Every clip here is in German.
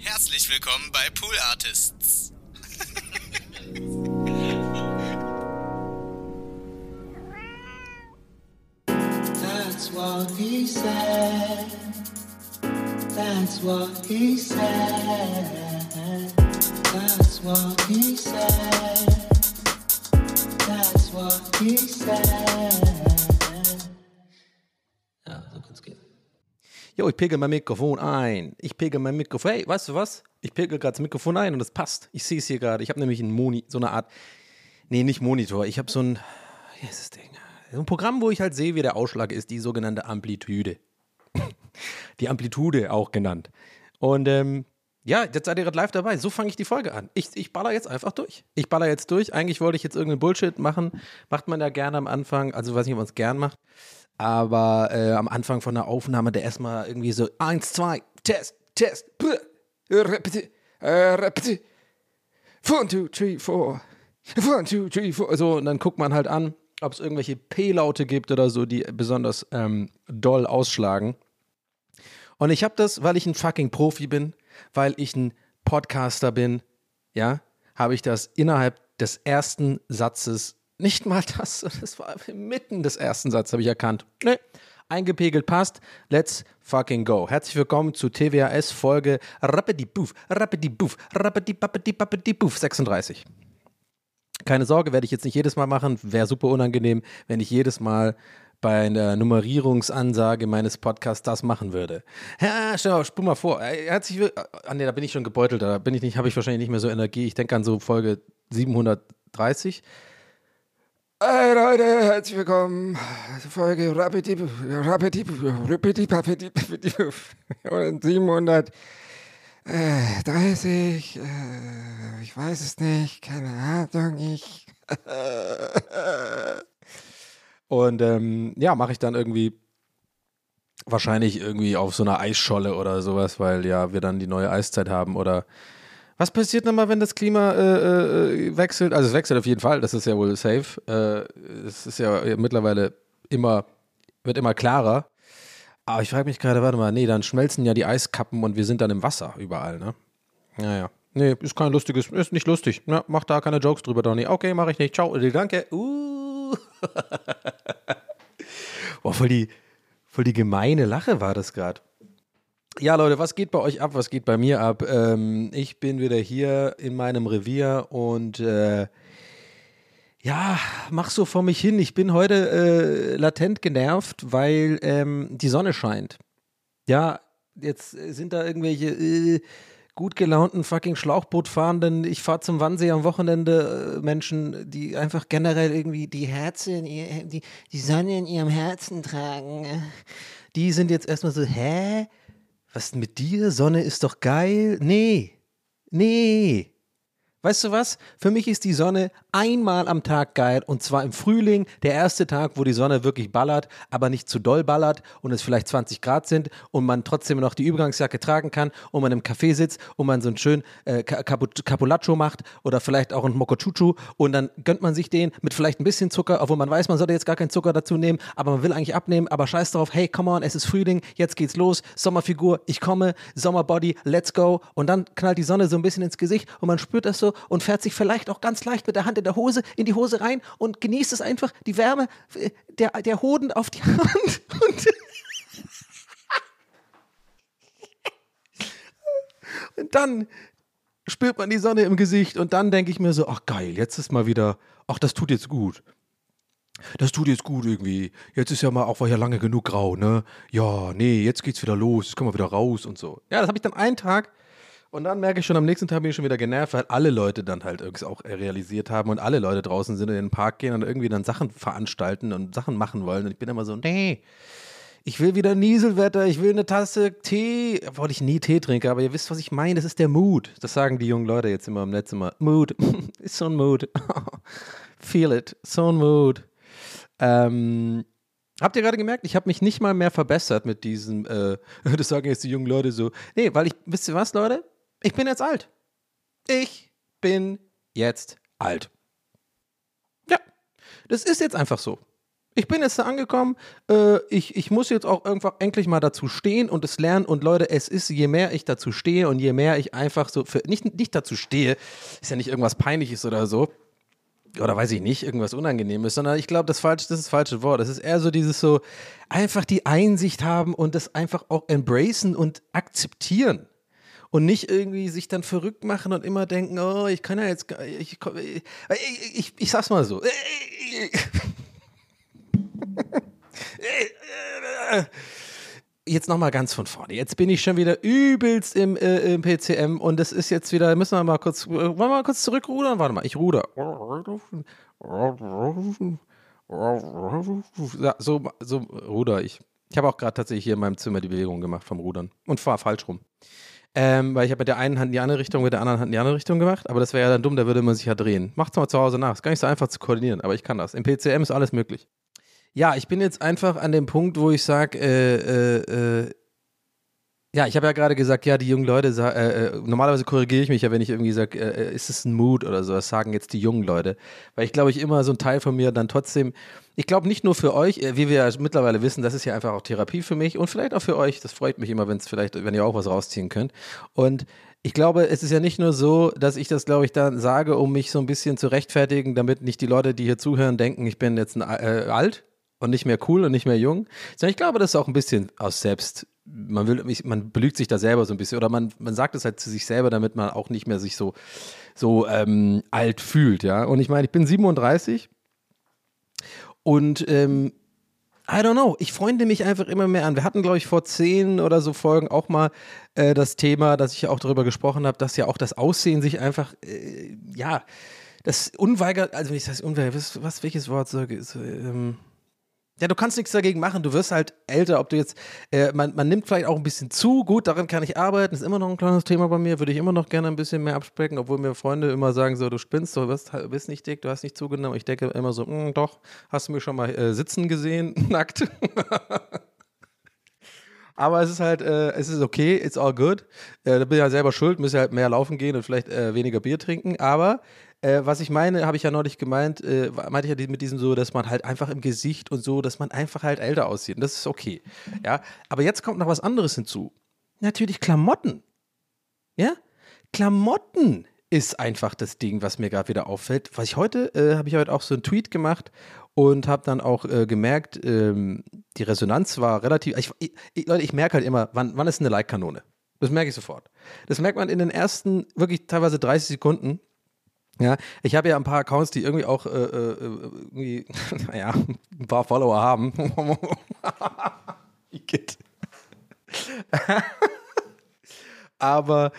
Herzlich willkommen bei Pool Artists. That's what he said. That's what he said. That's what he said. That's what he said. Jo, ich pegel mein Mikrofon ein. Ich pegel mein Mikrofon. Hey, weißt du was? Ich pegel gerade das Mikrofon ein und es passt. Ich sehe es hier gerade. Ich habe nämlich einen Moni, so eine Art. Nee, nicht Monitor. Ich habe so ein. Wie ist das Ding? So ein Programm, wo ich halt sehe, wie der Ausschlag ist, die sogenannte Amplitude. die Amplitude auch genannt. Und ähm, ja, jetzt seid ihr gerade live dabei. So fange ich die Folge an. Ich, ich baller jetzt einfach durch. Ich baller jetzt durch. Eigentlich wollte ich jetzt irgendeinen Bullshit machen. Macht man ja gerne am Anfang. Also weiß nicht, ob man es gern macht. Aber äh, am Anfang von der Aufnahme, der erstmal irgendwie so: eins, zwei, Test, Test, puh, repeti, äh, repeti. One, two, three, four. One, two, three, four. So, und dann guckt man halt an, ob es irgendwelche P-Laute gibt oder so, die besonders ähm, doll ausschlagen. Und ich habe das, weil ich ein fucking Profi bin, weil ich ein Podcaster bin, ja, habe ich das innerhalb des ersten Satzes, nicht mal das, das war mitten des ersten Satzes, habe ich erkannt. Ne, eingepegelt passt. Let's fucking go. Herzlich willkommen zu TWAS Folge Rappidi Boof, Rappidi Boof, Rappidi Bappidi Bappidi Boof 36. Keine Sorge, werde ich jetzt nicht jedes Mal machen. Wäre super unangenehm, wenn ich jedes Mal bei einer Nummerierungsansage meines Podcasts das machen würde. Ja, stell spul mal vor. Äh, Herzlich will- Ah, nee, da bin ich schon gebeutelt. Da bin ich nicht, habe ich wahrscheinlich nicht mehr so Energie. Ich denke an so Folge 730. Hey Leute, herzlich willkommen. Zur Folge Rapidi, Rapidi, Rapidi, Rapidi, Rapidi, und 730, äh, ich weiß es nicht, keine Ahnung, ich, Und ähm, ja, mache ich dann irgendwie wahrscheinlich irgendwie auf so einer Eisscholle oder sowas, weil ja wir dann die neue Eiszeit haben oder was passiert nochmal, wenn das Klima äh, äh, wechselt? Also es wechselt auf jeden Fall, das ist ja wohl safe. Äh, es ist ja mittlerweile immer, wird immer klarer. Aber ich frage mich gerade, warte mal, nee, dann schmelzen ja die Eiskappen und wir sind dann im Wasser überall, ne? Naja. Nee, ist kein lustiges, ist nicht lustig. Ja, mach da keine Jokes drüber, Donny. Okay, mache ich nicht. Ciao, danke. Uh. Boah, voll die, voll die gemeine Lache war das gerade. Ja, Leute, was geht bei euch ab? Was geht bei mir ab? Ähm, ich bin wieder hier in meinem Revier und äh, ja, mach so vor mich hin. Ich bin heute äh, latent genervt, weil ähm, die Sonne scheint. Ja, jetzt sind da irgendwelche äh, gut gelaunten fucking Schlauchbootfahrenden, ich fahre zum Wannsee am Wochenende, äh, Menschen, die einfach generell irgendwie die Herzen, die, die Sonne in ihrem Herzen tragen. Die sind jetzt erstmal so, hä? Was ist denn mit dir? Sonne ist doch geil. Nee, nee. Weißt du was? Für mich ist die Sonne einmal am Tag geil und zwar im Frühling, der erste Tag, wo die Sonne wirklich ballert, aber nicht zu doll ballert und es vielleicht 20 Grad sind und man trotzdem noch die Übergangsjacke tragen kann und man im Café sitzt und man so einen schönen äh, Ca- Capu- Capulaccio macht oder vielleicht auch einen Mokochuchu und dann gönnt man sich den mit vielleicht ein bisschen Zucker, obwohl man weiß, man sollte jetzt gar keinen Zucker dazu nehmen, aber man will eigentlich abnehmen, aber scheiß drauf, hey, come on, es ist Frühling, jetzt geht's los, Sommerfigur, ich komme, Sommerbody, let's go und dann knallt die Sonne so ein bisschen ins Gesicht und man spürt das so und fährt sich vielleicht auch ganz leicht mit der Hand in der Hose in die Hose rein und genießt es einfach, die Wärme, äh, der, der Hoden auf die Hand und Und dann spürt man die Sonne im Gesicht und dann denke ich mir so, ach geil, jetzt ist mal wieder, ach das tut jetzt gut. Das tut jetzt gut irgendwie. Jetzt ist ja mal auch war ja lange genug grau, ne? Ja, nee, jetzt geht's wieder los, jetzt können wir wieder raus und so. Ja, das habe ich dann einen Tag und dann merke ich schon, am nächsten Tag bin ich schon wieder genervt, weil alle Leute dann halt irgendwie auch realisiert haben und alle Leute draußen sind und in den Park gehen und irgendwie dann Sachen veranstalten und Sachen machen wollen. Und ich bin immer so, nee, ich will wieder Nieselwetter, ich will eine Tasse Tee, obwohl ich nie Tee trinke, aber ihr wisst, was ich meine, das ist der Mood. Das sagen die jungen Leute jetzt immer im Netz immer. Mood, ist so ein Mood. Feel it, so ein Mood. Ähm, habt ihr gerade gemerkt, ich habe mich nicht mal mehr verbessert mit diesem, äh, das sagen jetzt die jungen Leute so. Nee, weil ich, wisst ihr was, Leute? Ich bin jetzt alt. Ich bin jetzt alt. Ja, das ist jetzt einfach so. Ich bin jetzt da angekommen. Äh, ich, ich muss jetzt auch irgendwann endlich mal dazu stehen und es lernen. Und Leute, es ist, je mehr ich dazu stehe und je mehr ich einfach so für nicht, nicht dazu stehe, ist ja nicht irgendwas Peinliches oder so. Oder weiß ich nicht, irgendwas Unangenehmes, sondern ich glaube, das, das ist das falsche Wort. Das ist eher so dieses so, einfach die Einsicht haben und das einfach auch embracen und akzeptieren und nicht irgendwie sich dann verrückt machen und immer denken, oh, ich kann ja jetzt, ich, ich, ich, ich, sag's mal so. Jetzt nochmal ganz von vorne. Jetzt bin ich schon wieder übelst im, äh, im PCM und es ist jetzt wieder, müssen wir mal kurz, wollen wir mal kurz zurückrudern? Warte mal, ich ruder. Ja, so, so ruder ich. Ich habe auch gerade tatsächlich hier in meinem Zimmer die Bewegung gemacht vom Rudern und fahr falsch rum. Ähm, weil ich habe mit der einen Hand in die eine Richtung, mit der anderen Hand in die andere Richtung gemacht, aber das wäre ja dann dumm, da würde man sich ja drehen. Macht's mal zu Hause nach. Ist gar nicht so einfach zu koordinieren, aber ich kann das. Im PCM ist alles möglich. Ja, ich bin jetzt einfach an dem Punkt, wo ich sage, äh, äh, äh, ja, ich habe ja gerade gesagt, ja, die jungen Leute, äh, äh, normalerweise korrigiere ich mich ja, wenn ich irgendwie sage, äh, äh, ist es ein Mood oder so, das sagen jetzt die jungen Leute. Weil ich glaube, ich immer so ein Teil von mir dann trotzdem, ich glaube nicht nur für euch, äh, wie wir ja mittlerweile wissen, das ist ja einfach auch Therapie für mich und vielleicht auch für euch, das freut mich immer, wenn es vielleicht, wenn ihr auch was rausziehen könnt. Und ich glaube, es ist ja nicht nur so, dass ich das, glaube ich, dann sage, um mich so ein bisschen zu rechtfertigen, damit nicht die Leute, die hier zuhören, denken, ich bin jetzt ein, äh, alt und nicht mehr cool und nicht mehr jung, sondern ich glaube, das ist auch ein bisschen aus selbst, man will, man belügt sich da selber so ein bisschen oder man, man sagt es halt zu sich selber, damit man auch nicht mehr sich so, so ähm, alt fühlt, ja. Und ich meine, ich bin 37 und ähm, I don't know. Ich freunde mich einfach immer mehr an. Wir hatten, glaube ich, vor zehn oder so Folgen auch mal äh, das Thema, dass ich ja auch darüber gesprochen habe, dass ja auch das Aussehen sich einfach, äh, ja, das unweigert, also wenn ich das unweigert, was, was welches Wort sage, ist, ähm, ja, du kannst nichts dagegen machen. Du wirst halt älter, ob du jetzt, äh, man, man nimmt vielleicht auch ein bisschen zu. Gut, daran kann ich arbeiten. Ist immer noch ein kleines Thema bei mir. Würde ich immer noch gerne ein bisschen mehr absprechen, obwohl mir Freunde immer sagen so, du spinnst, du bist, bist nicht dick, du hast nicht zugenommen. Ich denke immer so, "Mm, doch, hast du mich schon mal äh, sitzen gesehen, nackt. Aber es ist halt, äh, es ist okay, it's all good. Äh, da bin ich ja selber schuld, müsste halt mehr laufen gehen und vielleicht äh, weniger Bier trinken. Aber äh, was ich meine, habe ich ja neulich gemeint, äh, meinte ich ja mit diesem so, dass man halt einfach im Gesicht und so, dass man einfach halt älter aussieht. Und das ist okay. Ja, aber jetzt kommt noch was anderes hinzu. Natürlich Klamotten. Ja, Klamotten ist einfach das Ding, was mir gerade wieder auffällt. Was ich heute, äh, habe ich heute auch so einen Tweet gemacht und habe dann auch äh, gemerkt, ähm, die Resonanz war relativ. Ich, ich, Leute, ich merke halt immer, wann, wann ist eine Like-Kanone? Das merke ich sofort. Das merkt man in den ersten, wirklich teilweise 30 Sekunden. Ja, ich habe ja ein paar Accounts, die irgendwie auch äh, äh, irgendwie, naja, ein paar Follower haben. Aber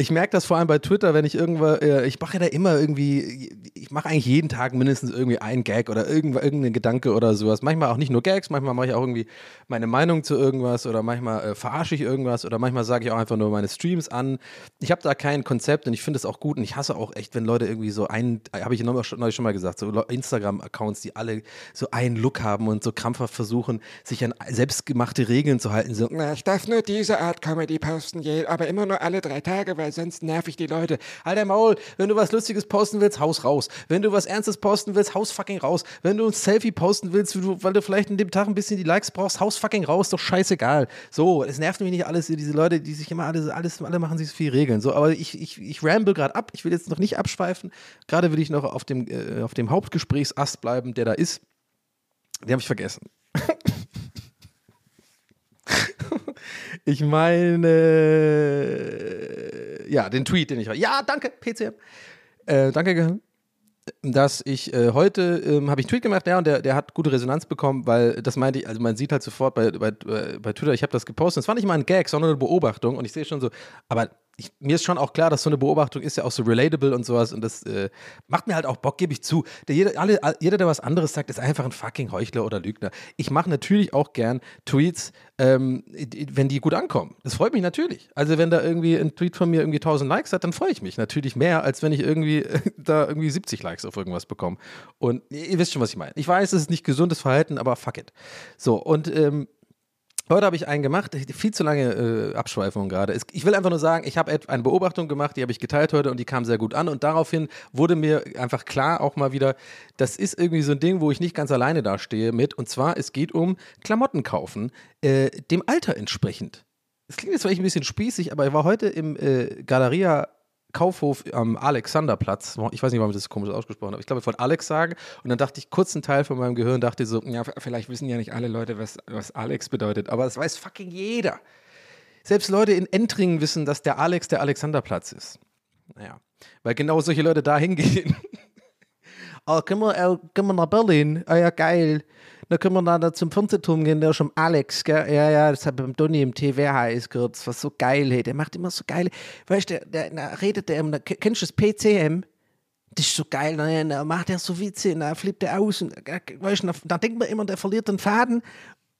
ich merke das vor allem bei Twitter, wenn ich irgendwo, äh, ich mache ja da immer irgendwie, ich mache eigentlich jeden Tag mindestens irgendwie einen Gag oder irgend, irgendeinen Gedanke oder sowas. Manchmal auch nicht nur Gags, manchmal mache ich auch irgendwie meine Meinung zu irgendwas oder manchmal äh, verarsche ich irgendwas oder manchmal sage ich auch einfach nur meine Streams an. Ich habe da kein Konzept und ich finde es auch gut und ich hasse auch echt, wenn Leute irgendwie so einen, habe ich neulich schon schon mal gesagt, so Instagram-Accounts, die alle so einen Look haben und so krampfhaft versuchen, sich an selbstgemachte Regeln zu halten. So, Na, ich darf nur diese Art Comedy posten, aber immer nur alle drei Tage, weil sonst nerv ich die Leute. Alter Maul, wenn du was Lustiges posten willst, haus raus. Wenn du was Ernstes posten willst, haus fucking raus. Wenn du ein Selfie posten willst, weil du, weil vielleicht in dem Tag ein bisschen die Likes brauchst, haus fucking raus, doch scheißegal. So, es nervt mich nicht alles, diese Leute, die sich immer alles, alles alle machen sich viel Regeln. So, aber ich, ich, ich ramble gerade ab, ich will jetzt noch nicht abschweifen. Gerade will ich noch auf dem, äh, auf dem Hauptgesprächsast bleiben, der da ist. Den habe ich vergessen. Ich meine, ja, den Tweet, den ich. Ja, danke, PCM. Äh, danke, Gehirn. dass ich äh, heute ähm, habe ich einen Tweet gemacht, ja, und der, der hat gute Resonanz bekommen, weil das meinte ich, also man sieht halt sofort bei, bei, bei Twitter, ich habe das gepostet, das war nicht mal ein Gag, sondern eine Beobachtung und ich sehe schon so, aber ich, mir ist schon auch klar, dass so eine Beobachtung ist ja auch so relatable und sowas und das äh, macht mir halt auch Bock, gebe ich zu. Der, jeder, alle, jeder, der was anderes sagt, ist einfach ein fucking Heuchler oder Lügner. Ich mache natürlich auch gern Tweets, ähm, wenn die gut ankommen. Das freut mich natürlich. Also wenn da irgendwie ein Tweet von mir irgendwie 1000 Likes hat, dann freue ich mich natürlich mehr, als wenn ich irgendwie da irgendwie 70 Likes auf irgendwas bekomme. Und ihr wisst schon, was ich meine. Ich weiß, es ist nicht gesundes Verhalten, aber fuck it. So, und ähm, Heute habe ich einen gemacht, viel zu lange äh, Abschweifung gerade. Ich will einfach nur sagen, ich habe eine Beobachtung gemacht, die habe ich geteilt heute und die kam sehr gut an. Und daraufhin wurde mir einfach klar auch mal wieder, das ist irgendwie so ein Ding, wo ich nicht ganz alleine dastehe mit. Und zwar, es geht um Klamotten kaufen, äh, dem Alter entsprechend. Es klingt jetzt vielleicht ein bisschen spießig, aber ich war heute im äh, Galeria Kaufhof am Alexanderplatz. Ich weiß nicht, warum ich das komisch ausgesprochen habe. Ich glaube, wollte Alex sagen. Und dann dachte ich, kurz einen Teil von meinem Gehirn dachte so, ja, vielleicht wissen ja nicht alle Leute, was, was Alex bedeutet. Aber das weiß fucking jeder. Selbst Leute in Entringen wissen, dass der Alex der Alexanderplatz ist. Naja, weil genau solche Leute da hingehen. Oh, können wir, äh, können wir nach Berlin? Ah ja, geil. Dann können wir da zum Fernsehturm gehen, der ist am Alex, gell? Ja, ja, das hat beim Donny im TWHS gehört. Das war so geil, hey. Der macht immer so geile, weißt du, der, der, da redet der k- kennst du das PCM? Das ist so geil, ne? da macht er so Witze, da flippt er aus. Und, äh, weißt du, da, da denkt man immer, der verliert den Faden.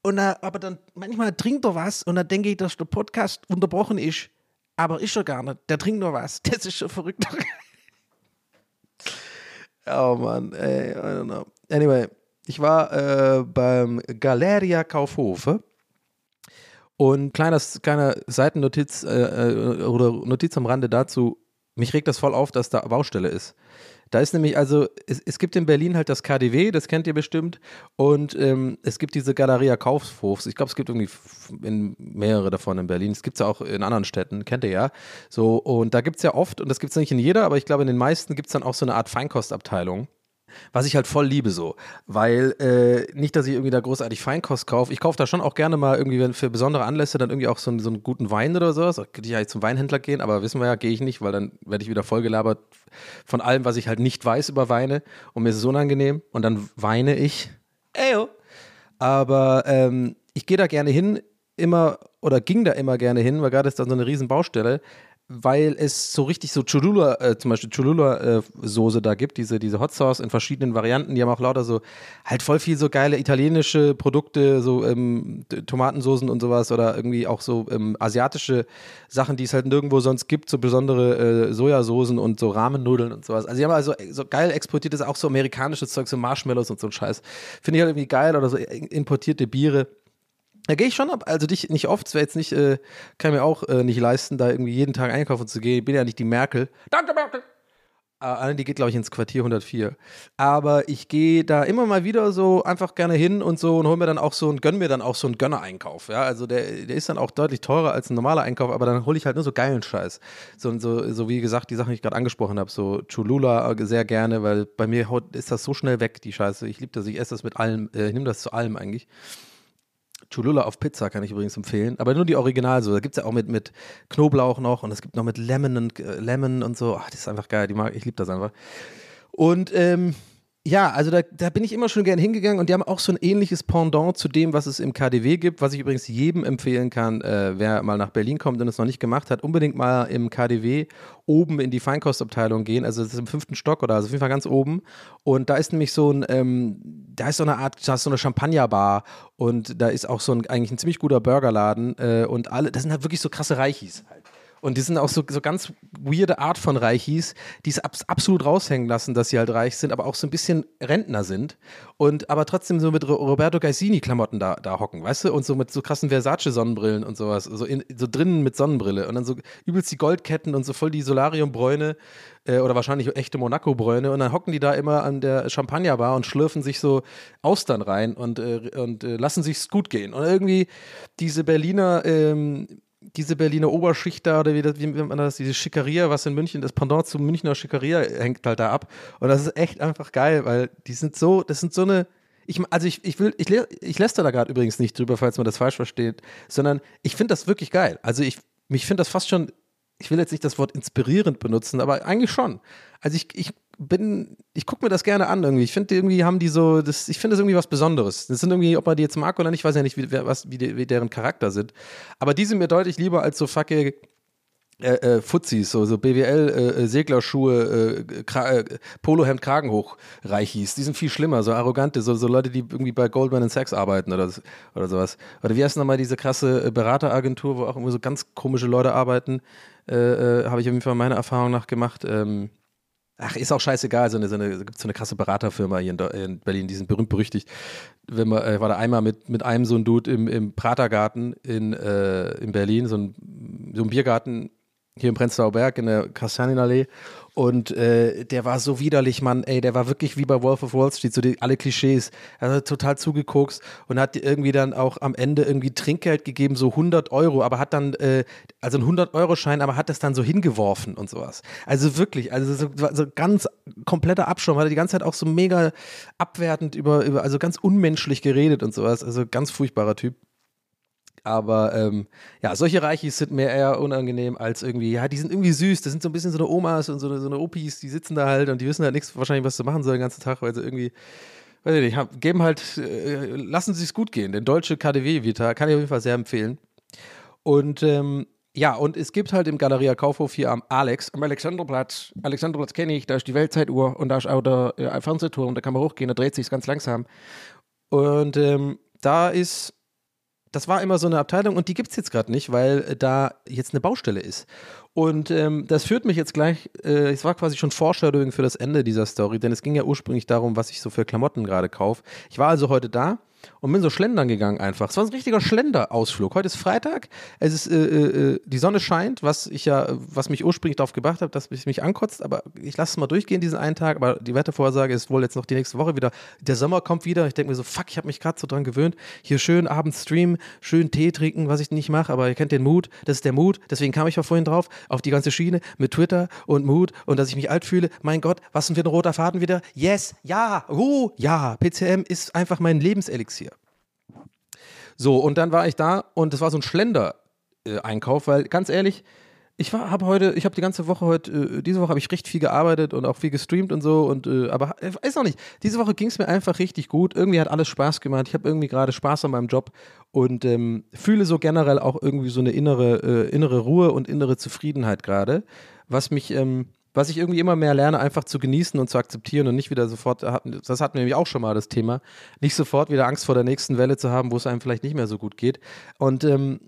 Und, äh, aber dann manchmal trinkt er was und dann denke ich, dass der Podcast unterbrochen ist. Aber ist er gar nicht. Der trinkt nur was. Das ist schon verrückt. Oh Mann, ey, I don't know. Anyway, ich war äh, beim Galeria Kaufhofe und kleiner Seitennotiz äh, äh, oder Notiz am Rande dazu. Mich regt das voll auf, dass da Baustelle ist. Da ist nämlich, also, es, es gibt in Berlin halt das KDW, das kennt ihr bestimmt, und ähm, es gibt diese Galeria Kaufhofs. Ich glaube, es gibt irgendwie in mehrere davon in Berlin. Es gibt es ja auch in anderen Städten, kennt ihr ja. So, und da gibt es ja oft, und das gibt es nicht in jeder, aber ich glaube, in den meisten gibt es dann auch so eine Art Feinkostabteilung. Was ich halt voll liebe so, weil äh, nicht, dass ich irgendwie da großartig Feinkost kaufe. Ich kaufe da schon auch gerne mal irgendwie für besondere Anlässe dann irgendwie auch so, einen- so einen guten Wein oder sowas. Da könnte ich eigentlich zum Weinhändler gehen, aber wissen wir ja, gehe ich nicht, weil dann werde ich wieder vollgelabert von allem, was ich halt nicht weiß über Weine und mir ist es unangenehm und dann weine ich. Eyo. Aber ähm, ich gehe da gerne hin, immer oder ging da immer gerne hin, weil gerade ist da so eine riesen Baustelle, weil es so richtig so Cholula, äh, zum Beispiel Cholula-Soße da gibt, diese, diese Hot Sauce in verschiedenen Varianten, die haben auch lauter so, halt voll viel so geile italienische Produkte, so ähm, Tomatensoßen und sowas oder irgendwie auch so ähm, asiatische Sachen, die es halt nirgendwo sonst gibt, so besondere äh, Sojasoßen und so Rahmennudeln und sowas. Also die haben also so geil exportiertes, auch so amerikanisches Zeug, so Marshmallows und so ein Scheiß. Finde ich halt irgendwie geil oder so importierte Biere. Da gehe ich schon ab, also dich nicht oft, es wäre jetzt nicht, äh, kann mir auch äh, nicht leisten, da irgendwie jeden Tag einkaufen zu gehen. Ich bin ja nicht die Merkel. Danke, Merkel! Äh, die geht, glaube ich, ins Quartier 104. Aber ich gehe da immer mal wieder so einfach gerne hin und so und hol mir dann auch so und gönn mir dann auch so einen Gönner-Einkauf. Ja, also der, der ist dann auch deutlich teurer als ein normaler Einkauf, aber dann hole ich halt nur so geilen Scheiß. So, so, so wie gesagt, die Sachen, die ich gerade angesprochen habe, so Cholula äh, sehr gerne, weil bei mir ist das so schnell weg, die Scheiße. Ich liebe das, ich esse das mit allem, äh, ich nehme das zu allem eigentlich. Cholula auf Pizza kann ich übrigens empfehlen, aber nur die Original so. Da gibt es ja auch mit, mit Knoblauch noch und es gibt noch mit Lemon und, äh, Lemon und so. Ach, das ist einfach geil, die mag, ich liebe das einfach. Und ähm, ja, also da, da bin ich immer schon gerne hingegangen und die haben auch so ein ähnliches Pendant zu dem, was es im KDW gibt, was ich übrigens jedem empfehlen kann, äh, wer mal nach Berlin kommt und es noch nicht gemacht hat, unbedingt mal im KDW oben in die Feinkostabteilung gehen. Also das ist im fünften Stock oder also auf jeden Fall ganz oben. Und da ist nämlich so ein, ähm, da ist so eine Art, da ist so eine Champagnerbar und da ist auch so ein eigentlich ein ziemlich guter Burgerladen äh, und alle, das sind halt wirklich so krasse Reichis halt. Und die sind auch so, so ganz weirde Art von Reichis, die es abs absolut raushängen lassen, dass sie halt reich sind, aber auch so ein bisschen Rentner sind und aber trotzdem so mit Ro- Roberto Gaisini-Klamotten da, da hocken, weißt du? Und so mit so krassen Versace-Sonnenbrillen und sowas, so, in, so drinnen mit Sonnenbrille und dann so übelst die Goldketten und so voll die Solarium-Bräune äh, oder wahrscheinlich echte Monaco-Bräune und dann hocken die da immer an der Champagnerbar und schlürfen sich so Austern rein und, äh, und äh, lassen sich's gut gehen. Und irgendwie diese Berliner ähm, diese Berliner Oberschicht da, oder wie, das, wie man das, diese Schickeria, was in München, das Pendant zum Münchner Schickeria hängt halt da ab. Und das ist echt einfach geil, weil die sind so, das sind so eine, ich, also ich, ich will, ich, ich lästere da gerade übrigens nicht drüber, falls man das falsch versteht, sondern ich finde das wirklich geil. Also ich, mich finde das fast schon, ich will jetzt nicht das Wort inspirierend benutzen, aber eigentlich schon. Also ich, ich bin, ich gucke mir das gerne an irgendwie. Ich finde irgendwie haben die so, das, ich finde das irgendwie was Besonderes. Das sind irgendwie, ob man die jetzt mag oder nicht, ich weiß ja nicht, wie, was, wie, die, wie deren Charakter sind. Aber die sind mir deutlich lieber als so fucking äh, äh, Fuzis, so, so BWL, äh, äh, äh, Kra äh, Polohemd, Kragenhoch Reichis. Die sind viel schlimmer, so arrogante, so, so Leute, die irgendwie bei Goldman Sachs arbeiten oder, oder sowas. Oder wie heißt nochmal diese krasse äh, Berateragentur, wo auch irgendwie so ganz komische Leute arbeiten? Äh, Habe ich auf jeden Fall meiner Erfahrung nach gemacht. Ähm, Ach, ist auch scheißegal. So eine, so eine, gibt so eine krasse Beraterfirma hier in, in Berlin, die sind berühmt berüchtigt. Wenn man, äh, war da einmal mit, mit einem so ein Dude im, im Pratergarten in, äh, in Berlin, so ein, so ein Biergarten hier im Prenzlauer Berg in der Kastanienallee. Und äh, der war so widerlich, Mann, ey, der war wirklich wie bei Wolf of Wall Street, so die, alle Klischees. Er hat total zugekokst und hat irgendwie dann auch am Ende irgendwie Trinkgeld gegeben, so 100 Euro, aber hat dann, äh, also ein 100-Euro-Schein, aber hat das dann so hingeworfen und sowas. Also wirklich, also so, so ganz kompletter Abschaum, hat er die ganze Zeit auch so mega abwertend über, über, also ganz unmenschlich geredet und sowas. Also ganz furchtbarer Typ. Aber ähm, ja, solche Reichis sind mir eher unangenehm als irgendwie, ja, die sind irgendwie süß, das sind so ein bisschen so eine Omas und so eine, so eine Opis, die sitzen da halt und die wissen halt nichts wahrscheinlich, was sie machen sollen den ganzen Tag, weil sie irgendwie, weiß ich nicht, haben, geben halt, äh, lassen sie es gut gehen. Den deutsche KDW-Vita kann ich auf jeden Fall sehr empfehlen. Und ähm, ja, und es gibt halt im Galeria Kaufhof hier am Alex, am Alexanderplatz. Alexanderplatz kenne ich, da ist die Weltzeituhr und da ist auch der äh, Fernsehturm, da kann man hochgehen, da dreht sich ganz langsam. Und ähm, da ist das war immer so eine Abteilung und die gibt es jetzt gerade nicht, weil äh, da jetzt eine Baustelle ist. Und ähm, das führt mich jetzt gleich, äh, es war quasi schon Foreshadowing für das Ende dieser Story, denn es ging ja ursprünglich darum, was ich so für Klamotten gerade kaufe. Ich war also heute da und bin so schlendern gegangen einfach. Es war ein richtiger Schlenderausflug. Heute ist Freitag, es ist, äh, äh, die Sonne scheint, was ich ja, was mich ursprünglich darauf gebracht habe, dass es mich ankotzt, aber ich lasse es mal durchgehen diesen einen Tag, aber die Wettervorhersage ist wohl jetzt noch die nächste Woche wieder. Der Sommer kommt wieder. Ich denke mir so, fuck, ich habe mich gerade so dran gewöhnt. Hier schön abends streamen, schön Tee trinken, was ich nicht mache, aber ihr kennt den Mut. Das ist der Mut. Deswegen kam ich ja vorhin drauf, auf die ganze Schiene mit Twitter und Mut und dass ich mich alt fühle. Mein Gott, was sind für ein roter Faden wieder? Yes, ja, uh, ja. PCM ist einfach mein Lebenselixier. So, und dann war ich da und es war so ein Schlender-Einkauf, weil ganz ehrlich, ich habe heute, ich habe die ganze Woche heute, äh, diese Woche habe ich recht viel gearbeitet und auch viel gestreamt und so und äh, aber äh, weiß noch nicht, diese Woche ging es mir einfach richtig gut. Irgendwie hat alles Spaß gemacht. Ich habe irgendwie gerade Spaß an meinem Job und ähm, fühle so generell auch irgendwie so eine innere, äh, innere Ruhe und innere Zufriedenheit gerade, was mich ähm, was ich irgendwie immer mehr lerne, einfach zu genießen und zu akzeptieren und nicht wieder sofort, das hatten wir nämlich auch schon mal das Thema, nicht sofort wieder Angst vor der nächsten Welle zu haben, wo es einem vielleicht nicht mehr so gut geht. Und ähm,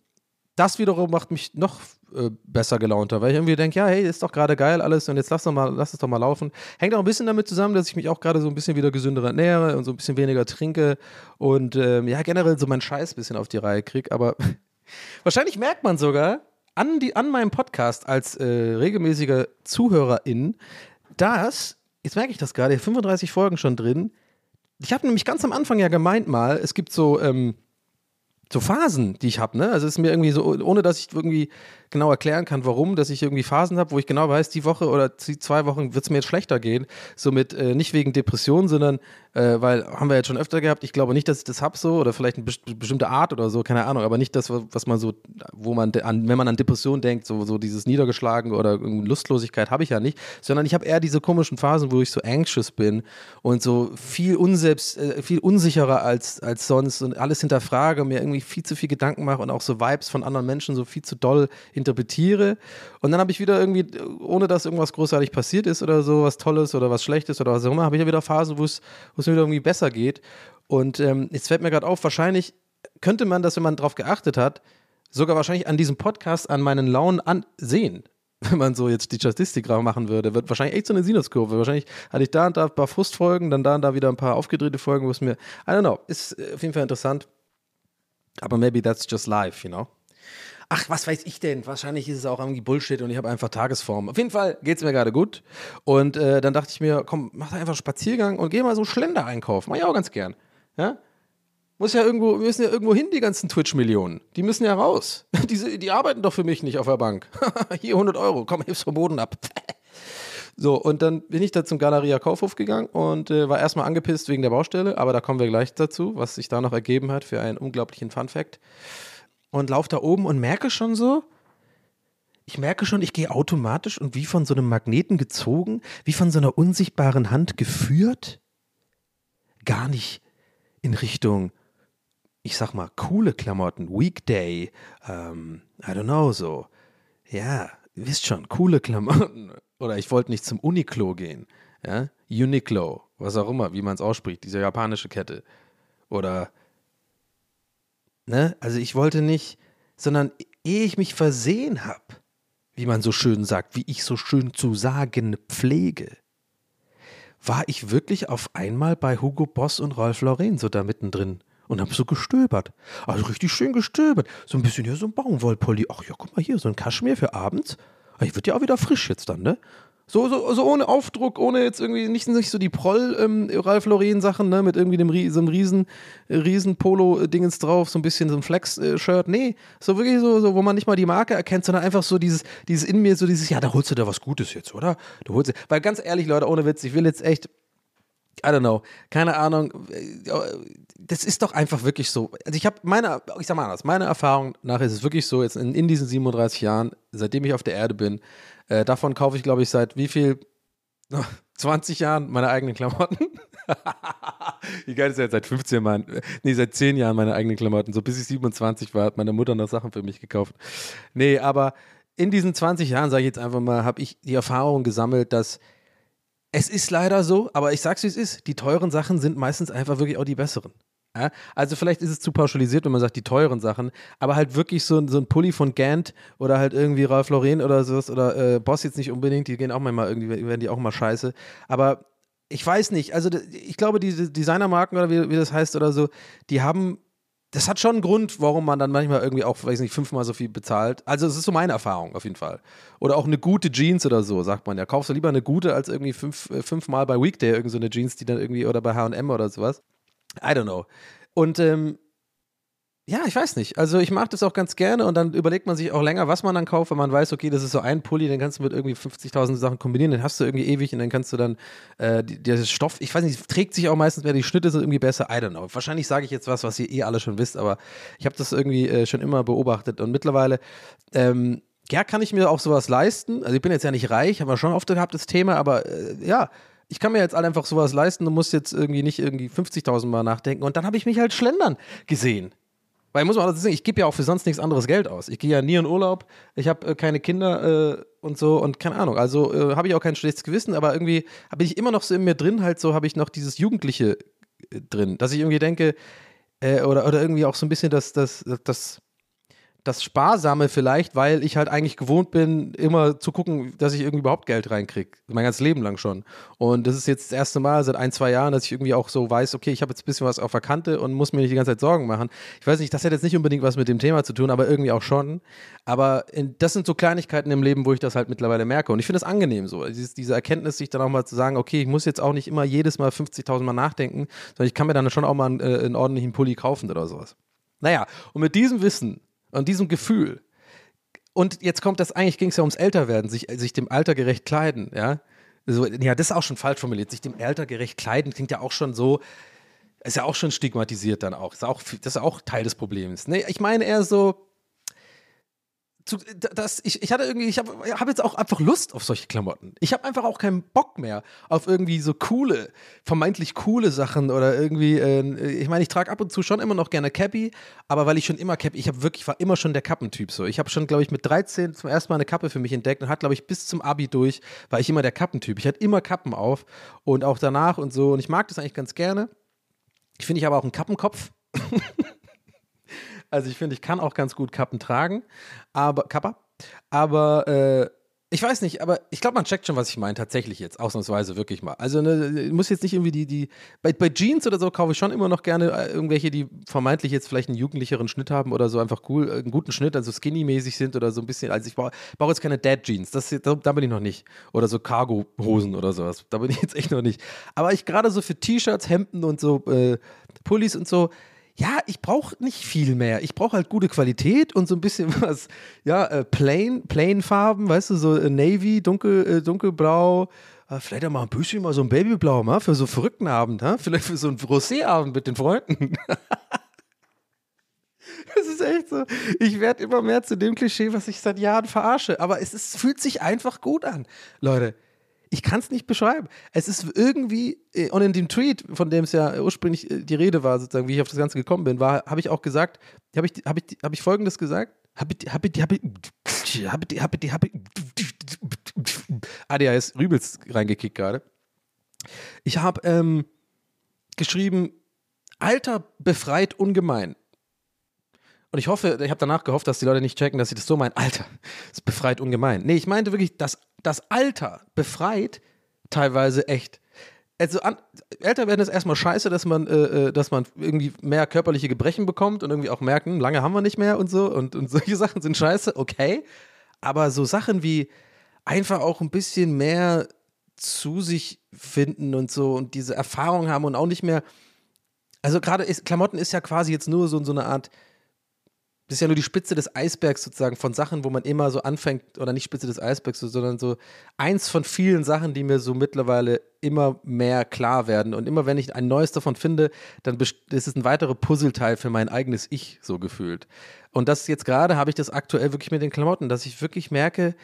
das wiederum macht mich noch äh, besser gelaunter, weil ich irgendwie denke, ja, hey, ist doch gerade geil alles und jetzt lass, doch mal, lass es doch mal laufen. Hängt auch ein bisschen damit zusammen, dass ich mich auch gerade so ein bisschen wieder gesünder ernähre und so ein bisschen weniger trinke und ähm, ja, generell so meinen Scheiß ein bisschen auf die Reihe kriege, aber wahrscheinlich merkt man sogar, an, die, an meinem Podcast als äh, regelmäßiger Zuhörerin, dass, jetzt merke ich das gerade, 35 Folgen schon drin. Ich habe nämlich ganz am Anfang ja gemeint mal, es gibt so, ähm, so Phasen, die ich habe, ne? Also es ist mir irgendwie so, ohne dass ich irgendwie genau erklären kann, warum, dass ich irgendwie Phasen habe, wo ich genau weiß, die Woche oder die zwei Wochen wird es mir jetzt schlechter gehen. Somit äh, nicht wegen Depression, sondern äh, weil haben wir jetzt schon öfter gehabt. Ich glaube nicht, dass ich das hab so oder vielleicht eine best bestimmte Art oder so, keine Ahnung, aber nicht das, was man so, wo man an, wenn man an Depression denkt, so, so dieses Niedergeschlagen oder Lustlosigkeit habe ich ja nicht, sondern ich habe eher diese komischen Phasen, wo ich so anxious bin und so viel unselbst, äh, viel unsicherer als, als sonst und alles hinterfrage, mir irgendwie viel zu viel Gedanken mache und auch so Vibes von anderen Menschen so viel zu doll interpretiere. Und dann habe ich wieder irgendwie, ohne dass irgendwas großartig passiert ist oder so, was Tolles oder was Schlechtes oder was auch immer, habe ich ja wieder Phasen, wo es es mir wieder irgendwie besser geht. Und ähm, jetzt fällt mir gerade auf, wahrscheinlich könnte man das, wenn man drauf geachtet hat, sogar wahrscheinlich an diesem Podcast an meinen Launen ansehen. Wenn man so jetzt die Statistik machen würde, wird wahrscheinlich echt so eine Sinuskurve. Wahrscheinlich hatte ich da und da ein paar Frustfolgen, dann da und da wieder ein paar aufgedrehte Folgen, wo es mir, I don't know, ist äh, auf jeden Fall interessant. Aber maybe that's just life, you know? Ach, was weiß ich denn? Wahrscheinlich ist es auch irgendwie Bullshit und ich habe einfach Tagesform. Auf jeden Fall geht es mir gerade gut. Und äh, dann dachte ich mir, komm, mach da einfach einen Spaziergang und geh mal so Schlender einkaufen. Mach ich auch ganz gern. Ja? Muss ja irgendwo, müssen ja irgendwo hin, die ganzen Twitch-Millionen. Die müssen ja raus. Die, die arbeiten doch für mich nicht auf der Bank. Hier 100 Euro, komm, heb's vom Boden ab. So, und dann bin ich da zum Galeria Kaufhof gegangen und äh, war erstmal angepisst wegen der Baustelle, aber da kommen wir gleich dazu, was sich da noch ergeben hat für einen unglaublichen Fun-Fact und laufe da oben und merke schon so, ich merke schon, ich gehe automatisch und wie von so einem Magneten gezogen, wie von so einer unsichtbaren Hand geführt, gar nicht in Richtung, ich sag mal, coole Klamotten, Weekday, ähm, I don't know, so, ja, wisst schon, coole Klamotten. Oder ich wollte nicht zum Uniqlo gehen, ja, Uniqlo, was auch immer, wie man es ausspricht, diese japanische Kette. Oder Ne? Also ich wollte nicht, sondern ehe ich mich versehen habe, wie man so schön sagt, wie ich so schön zu sagen pflege, war ich wirklich auf einmal bei Hugo Boss und Rolf Lauren so da mittendrin und habe so gestöbert. Also richtig schön gestöbert. So ein bisschen hier so ein Baumwollpulli. Ach ja, guck mal hier, so ein Kaschmir für abends. Ich wird ja auch wieder frisch jetzt dann, ne? So, so, so ohne Aufdruck, ohne jetzt irgendwie nicht, nicht so die Proll ähm, Ralf Lauren Sachen, ne, mit irgendwie dem so einem riesen, riesen Polo-Dingens drauf, so ein bisschen so ein Flex-Shirt. Nee, so wirklich so, so, wo man nicht mal die Marke erkennt, sondern einfach so dieses, dieses in mir, so dieses, ja, da holst du da was Gutes jetzt, oder? Du holst, weil ganz ehrlich, Leute, ohne Witz, ich will jetzt echt, I don't know, keine Ahnung, das ist doch einfach wirklich so. Also ich habe meine, ich sag mal anders, meine Erfahrung nach ist es wirklich so, jetzt in, in diesen 37 Jahren, seitdem ich auf der Erde bin, äh, davon kaufe ich, glaube ich, seit wie viel? 20 Jahren meine eigenen Klamotten. wie geil ist jetzt? Seit 15 Jahren, nee, seit 10 Jahren meine eigenen Klamotten. So bis ich 27 war, hat meine Mutter noch Sachen für mich gekauft. Nee, aber in diesen 20 Jahren, sage ich jetzt einfach mal, habe ich die Erfahrung gesammelt, dass es ist leider so, aber ich sag's wie es ist, die teuren Sachen sind meistens einfach wirklich auch die besseren. Ja, also vielleicht ist es zu pauschalisiert, wenn man sagt, die teuren Sachen, aber halt wirklich so, so ein Pulli von Gant oder halt irgendwie Ralph Lauren oder sowas oder äh, Boss jetzt nicht unbedingt, die gehen auch manchmal irgendwie, werden die auch mal scheiße. Aber ich weiß nicht, also ich glaube, diese Designermarken oder wie, wie das heißt oder so, die haben das hat schon einen Grund, warum man dann manchmal irgendwie auch, weiß nicht, fünfmal so viel bezahlt. Also es ist so meine Erfahrung auf jeden Fall. Oder auch eine gute Jeans oder so, sagt man ja. Kaufst du lieber eine gute als irgendwie fünf, äh, fünfmal bei Weekday irgendeine so eine Jeans, die dann irgendwie, oder bei H&M oder sowas. I don't know. Und ähm, ja, ich weiß nicht. Also ich mache das auch ganz gerne und dann überlegt man sich auch länger, was man dann kauft, wenn man weiß, okay, das ist so ein Pulli, den kannst du mit irgendwie 50.000 Sachen kombinieren, den hast du irgendwie ewig und dann kannst du dann, äh, der Stoff, ich weiß nicht, trägt sich auch meistens mehr, die Schnitte sind irgendwie besser, I don't know. Wahrscheinlich sage ich jetzt was, was ihr eh alle schon wisst, aber ich habe das irgendwie äh, schon immer beobachtet und mittlerweile, ähm, ja, kann ich mir auch sowas leisten. Also ich bin jetzt ja nicht reich, haben wir schon oft gehabt, das Thema, aber äh, ja, ich kann mir jetzt halt einfach sowas leisten und muss jetzt irgendwie nicht irgendwie 50.000 Mal nachdenken. Und dann habe ich mich halt schlendern gesehen. Weil muss man auch sagen, ich gebe ja auch für sonst nichts anderes Geld aus. Ich gehe ja nie in Urlaub, ich habe äh, keine Kinder äh, und so und keine Ahnung. Also äh, habe ich auch kein schlechtes Gewissen, aber irgendwie bin ich immer noch so in mir drin, halt so habe ich noch dieses Jugendliche äh, drin, dass ich irgendwie denke, äh, oder, oder irgendwie auch so ein bisschen das, das, das das Sparsame vielleicht, weil ich halt eigentlich gewohnt bin, immer zu gucken, dass ich irgendwie überhaupt Geld reinkriege. Mein ganzes Leben lang schon. Und das ist jetzt das erste Mal seit ein, zwei Jahren, dass ich irgendwie auch so weiß, okay, ich habe jetzt ein bisschen was auf der Kante und muss mir nicht die ganze Zeit Sorgen machen. Ich weiß nicht, das hat jetzt nicht unbedingt was mit dem Thema zu tun, aber irgendwie auch schon. Aber in, das sind so Kleinigkeiten im Leben, wo ich das halt mittlerweile merke. Und ich finde das angenehm so. Dieses, diese Erkenntnis, sich dann auch mal zu sagen, okay, ich muss jetzt auch nicht immer jedes Mal 50.000 Mal nachdenken, sondern ich kann mir dann schon auch mal einen, äh, einen ordentlichen Pulli kaufen oder sowas. Naja, und mit diesem Wissen und diesem Gefühl. Und jetzt kommt das, eigentlich ging es ja ums Älterwerden, sich, sich dem Alter gerecht kleiden, ja. So, ja, das ist auch schon falsch formuliert. Sich dem Alter gerecht kleiden klingt ja auch schon so, ist ja auch schon stigmatisiert dann auch. Ist auch das ist auch Teil des Problems. Nee, ich meine eher so, zu, das, ich, ich hatte irgendwie, ich habe hab jetzt auch einfach Lust auf solche Klamotten. Ich habe einfach auch keinen Bock mehr auf irgendwie so coole, vermeintlich coole Sachen oder irgendwie, äh, ich meine, ich trage ab und zu schon immer noch gerne Cappy, aber weil ich schon immer Cappy, ich habe wirklich, war immer schon der Kappentyp so. Ich habe schon, glaube ich, mit 13 zum ersten Mal eine Kappe für mich entdeckt und hat, glaube ich, bis zum Abi durch, war ich immer der Kappentyp. Ich hatte immer Kappen auf und auch danach und so und ich mag das eigentlich ganz gerne. Ich finde ich aber auch einen Kappenkopf. Also ich finde, ich kann auch ganz gut Kappen tragen, aber Kappa. Aber äh, ich weiß nicht, aber ich glaube, man checkt schon, was ich meine, tatsächlich jetzt, ausnahmsweise wirklich mal. Also ne, muss jetzt nicht irgendwie die, die, bei, bei Jeans oder so kaufe ich schon immer noch gerne äh, irgendwelche, die vermeintlich jetzt vielleicht einen jugendlicheren Schnitt haben oder so einfach cool, äh, einen guten Schnitt, also skinny-mäßig sind oder so ein bisschen. Also ich brauche brauch jetzt keine Dad-Jeans, da, da bin ich noch nicht. Oder so Cargo-Hosen oder sowas, da bin ich jetzt echt noch nicht. Aber ich gerade so für T-Shirts, Hemden und so äh, Pullis und so, ja, ich brauche nicht viel mehr. Ich brauche halt gute Qualität und so ein bisschen was, ja, äh, plain, plain Farben, weißt du, so äh, Navy, dunkel, äh, dunkelblau, äh, vielleicht auch mal ein bisschen mal so ein Babyblau, mal für so einen verrückten Abend, ha? vielleicht für so einen Rosé-Abend mit den Freunden. Das ist echt so. Ich werde immer mehr zu dem Klischee, was ich seit Jahren verarsche. Aber es ist, fühlt sich einfach gut an. Leute, ich kann es nicht beschreiben. Es ist irgendwie, äh, und in dem Tweet, von dem es ja ursprünglich äh, die Rede war, sozusagen, wie ich auf das Ganze gekommen bin, war, habe ich auch gesagt, habe ich, hab ich, hab ich folgendes gesagt? Habe ich, habe ich, habe ich, habe ich, habe ich, habe ich, ADHS Rübels reingekickt gerade. Ich habe ähm, geschrieben, Alter befreit ungemein. Und ich hoffe, ich habe danach gehofft, dass die Leute nicht checken, dass sie das so meinen. Alter, das befreit ungemein. Nee, ich meinte wirklich, das, das Alter befreit teilweise echt. also an, älter werden ist erstmal scheiße, dass man, äh, äh, dass man irgendwie mehr körperliche Gebrechen bekommt und irgendwie auch merken, lange haben wir nicht mehr und so und, und solche Sachen sind scheiße, okay. Aber so Sachen wie einfach auch ein bisschen mehr zu sich finden und so und diese Erfahrung haben und auch nicht mehr. Also gerade Klamotten ist ja quasi jetzt nur so, so eine Art das ist ja nur die Spitze des Eisbergs sozusagen von Sachen, wo man immer so anfängt, oder nicht Spitze des Eisbergs, sondern so eins von vielen Sachen, die mir so mittlerweile immer mehr klar werden. Und immer wenn ich ein neues davon finde, dann ist es ein weiterer Puzzleteil für mein eigenes Ich, so gefühlt. Und das jetzt gerade habe ich das aktuell wirklich mit den Klamotten, dass ich wirklich merke,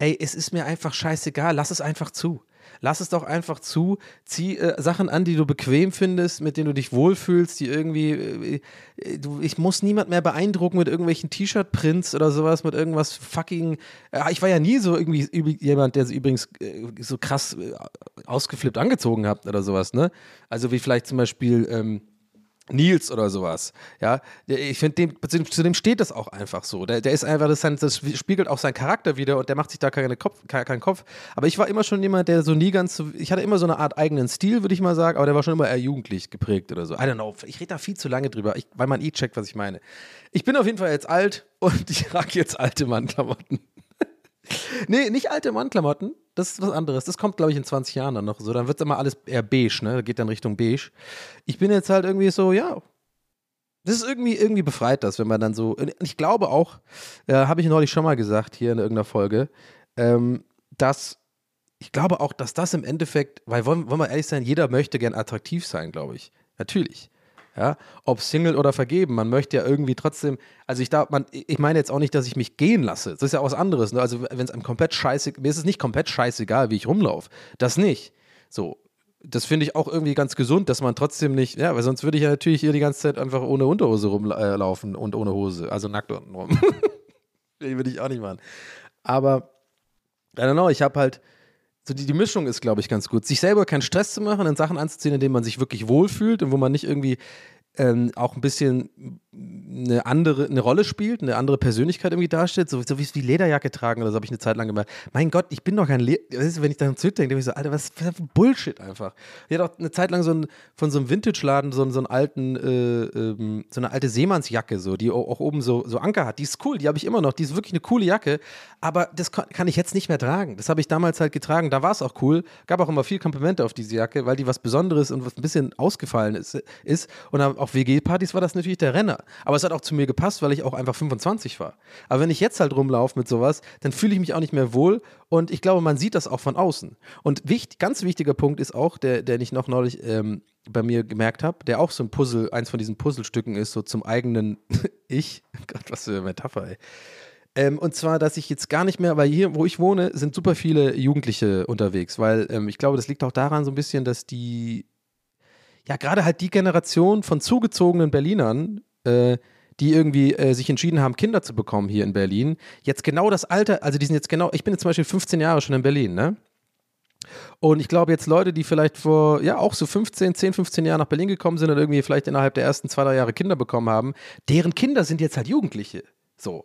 ey, es ist mir einfach scheißegal, lass es einfach zu. Lass es doch einfach zu. Zieh äh, Sachen an, die du bequem findest, mit denen du dich wohlfühlst, die irgendwie. Äh, äh du, ich muss niemand mehr beeindrucken mit irgendwelchen T-Shirt-Prints oder sowas, mit irgendwas fucking. Äh, ich war ja nie so irgendwie jemand, der sich übrigens äh, so krass äh, ausgeflippt angezogen hat oder sowas, ne? Also wie vielleicht zum Beispiel. Ähm, Nils oder sowas. Ja, ich finde, zu dem steht das auch einfach so. Der, der ist einfach, das, das, spiegelt auch seinen Charakter wieder und der macht sich da keine Kopf, keinen Kopf. Aber ich war immer schon jemand, der so nie ganz so, ich hatte immer so eine Art eigenen Stil, würde ich mal sagen, aber der war schon immer eher jugendlich geprägt oder so. I don't know, ich rede da viel zu lange drüber, ich, weil man eh checkt, was ich meine. Ich bin auf jeden Fall jetzt alt und ich trage jetzt alte Mannklamotten. nee, nicht alte Mannklamotten, das ist was anderes. Das kommt, glaube ich, in 20 Jahren dann noch so. Dann wird es immer alles eher beige, ne? Geht dann Richtung beige. Ich bin jetzt halt irgendwie so, ja. Das ist irgendwie, irgendwie befreit das, wenn man dann so. Ich glaube auch, äh, habe ich neulich schon mal gesagt hier in irgendeiner Folge, ähm, dass ich glaube auch, dass das im Endeffekt, weil wollen, wollen wir ehrlich sein, jeder möchte gern attraktiv sein, glaube ich. Natürlich. Ja, ob Single oder vergeben, man möchte ja irgendwie trotzdem, also ich da, man, ich meine jetzt auch nicht, dass ich mich gehen lasse. Das ist ja auch was anderes. Ne? Also wenn es einem komplett scheiße, mir ist es nicht komplett scheißegal, wie ich rumlaufe. Das nicht. So, das finde ich auch irgendwie ganz gesund, dass man trotzdem nicht, ja, weil sonst würde ich ja natürlich hier die ganze Zeit einfach ohne Unterhose rumlaufen äh, und ohne Hose, also nackt unten rum. würde ich auch nicht machen. Aber, I don't know, ich habe halt, so die, die Mischung ist, glaube ich, ganz gut. Sich selber keinen Stress zu machen, in Sachen anzuziehen, in denen man sich wirklich wohlfühlt und wo man nicht irgendwie ähm, auch ein bisschen eine andere eine Rolle spielt, eine andere Persönlichkeit irgendwie darstellt, so, so wie, wie Lederjacke tragen oder so habe ich eine Zeit lang gemacht. Mein Gott, ich bin doch kein Leder, wenn ich daran zurückdenke, denke ich so, Alter, was für Bullshit einfach. Ich hatte auch eine Zeit lang so ein, von so einem Vintage-Laden so, so einen alten, äh, ähm, so eine alte Seemannsjacke, so, die auch, auch, oben so, so Anker hat. Die ist cool, die habe ich immer noch, die ist wirklich eine coole Jacke, aber das kann, kann ich jetzt nicht mehr tragen. Das habe ich damals halt getragen, da war es auch cool, gab auch immer viel Komplimente auf diese Jacke, weil die was Besonderes und was ein bisschen ausgefallen ist, ist. und auf WG-Partys war das natürlich der Renner. Aber es hat auch zu mir gepasst, weil ich auch einfach 25 war. Aber wenn ich jetzt halt rumlaufe mit sowas, dann fühle ich mich auch nicht mehr wohl und ich glaube, man sieht das auch von außen. Und wichtig, ganz wichtiger Punkt ist auch, der, der ich noch neulich ähm, bei mir gemerkt habe, der auch so ein Puzzle, eins von diesen Puzzlestücken ist, so zum eigenen Ich. Gott, was für eine Metapher, ey. Ähm, und zwar, dass ich jetzt gar nicht mehr, weil hier, wo ich wohne, sind super viele Jugendliche unterwegs, weil ähm, ich glaube, das liegt auch daran so ein bisschen, dass die ja, gerade halt die Generation von zugezogenen Berlinern, äh, die irgendwie äh, sich entschieden haben, Kinder zu bekommen hier in Berlin, jetzt genau das Alter, also die sind jetzt genau, ich bin jetzt zum Beispiel 15 Jahre schon in Berlin, ne? Und ich glaube jetzt Leute, die vielleicht vor, ja, auch so 15, 10, 15 Jahren nach Berlin gekommen sind und irgendwie vielleicht innerhalb der ersten zwei, drei Jahre Kinder bekommen haben, deren Kinder sind jetzt halt Jugendliche. So.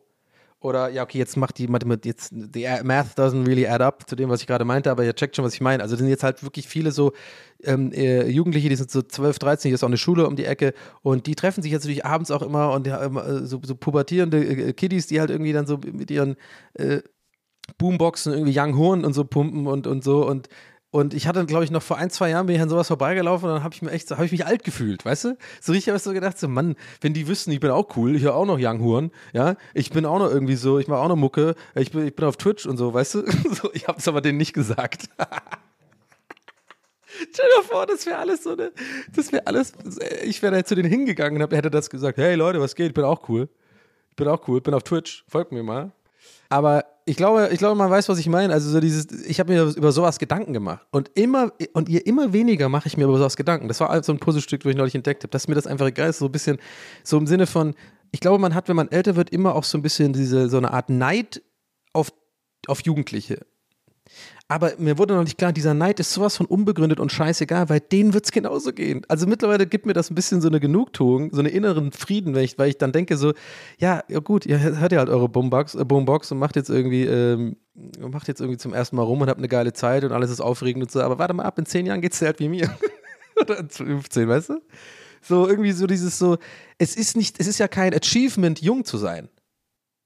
Oder ja, okay, jetzt macht die Mathematik, jetzt, the math doesn't really add up zu dem, was ich gerade meinte, aber ihr checkt schon, was ich meine. Also, sind jetzt halt wirklich viele so ähm, äh, Jugendliche, die sind so 12, 13, hier ist auch eine Schule um die Ecke und die treffen sich jetzt natürlich abends auch immer und äh, so, so pubertierende äh, Kiddies, die halt irgendwie dann so mit ihren äh, Boomboxen irgendwie Young Horn und so pumpen und, und so und und ich hatte, glaube ich, noch vor ein, zwei Jahren bin ich an sowas vorbeigelaufen und dann habe ich mir echt, habe ich mich alt gefühlt, weißt du? So richtig habe ich so gedacht, so Mann, wenn die wüssten, ich bin auch cool, ich höre auch noch Young Huren, ja, ich bin auch noch irgendwie so, ich mache auch noch Mucke, ich bin, ich bin auf Twitch und so, weißt du? So, ich habe es aber denen nicht gesagt. Stell dir vor, das wäre alles so eine, das wäre alles, ich wäre da zu denen hingegangen und hätte das gesagt, hey Leute, was geht, ich bin auch cool. Ich bin auch cool, bin auf Twitch, folgt mir mal. Aber ich glaube, ich glaube, man weiß, was ich meine. Also so dieses, ich habe mir über sowas Gedanken gemacht. Und immer, und ihr immer weniger mache ich mir über sowas Gedanken. Das war halt so ein Puzzlestück, wo ich neulich entdeckt habe, dass mir das einfach egal ist, so ein bisschen, so im Sinne von, ich glaube, man hat, wenn man älter wird, immer auch so ein bisschen diese, so eine Art Neid auf, auf Jugendliche. Aber mir wurde noch nicht klar, dieser Neid ist sowas von unbegründet und scheißegal, weil denen wird es genauso gehen. Also mittlerweile gibt mir das ein bisschen so eine Genugtuung, so einen inneren Frieden, weil ich, weil ich dann denke so, ja, ja gut, ihr hört ja halt eure Boombox, äh, Boombox und macht jetzt irgendwie, ähm, macht jetzt irgendwie zum ersten Mal rum und habt eine geile Zeit und alles ist aufregend und so, aber warte mal ab, in zehn Jahren geht's dir halt wie mir. Oder in 15, weißt du? So irgendwie so dieses so, es ist nicht, es ist ja kein Achievement, jung zu sein.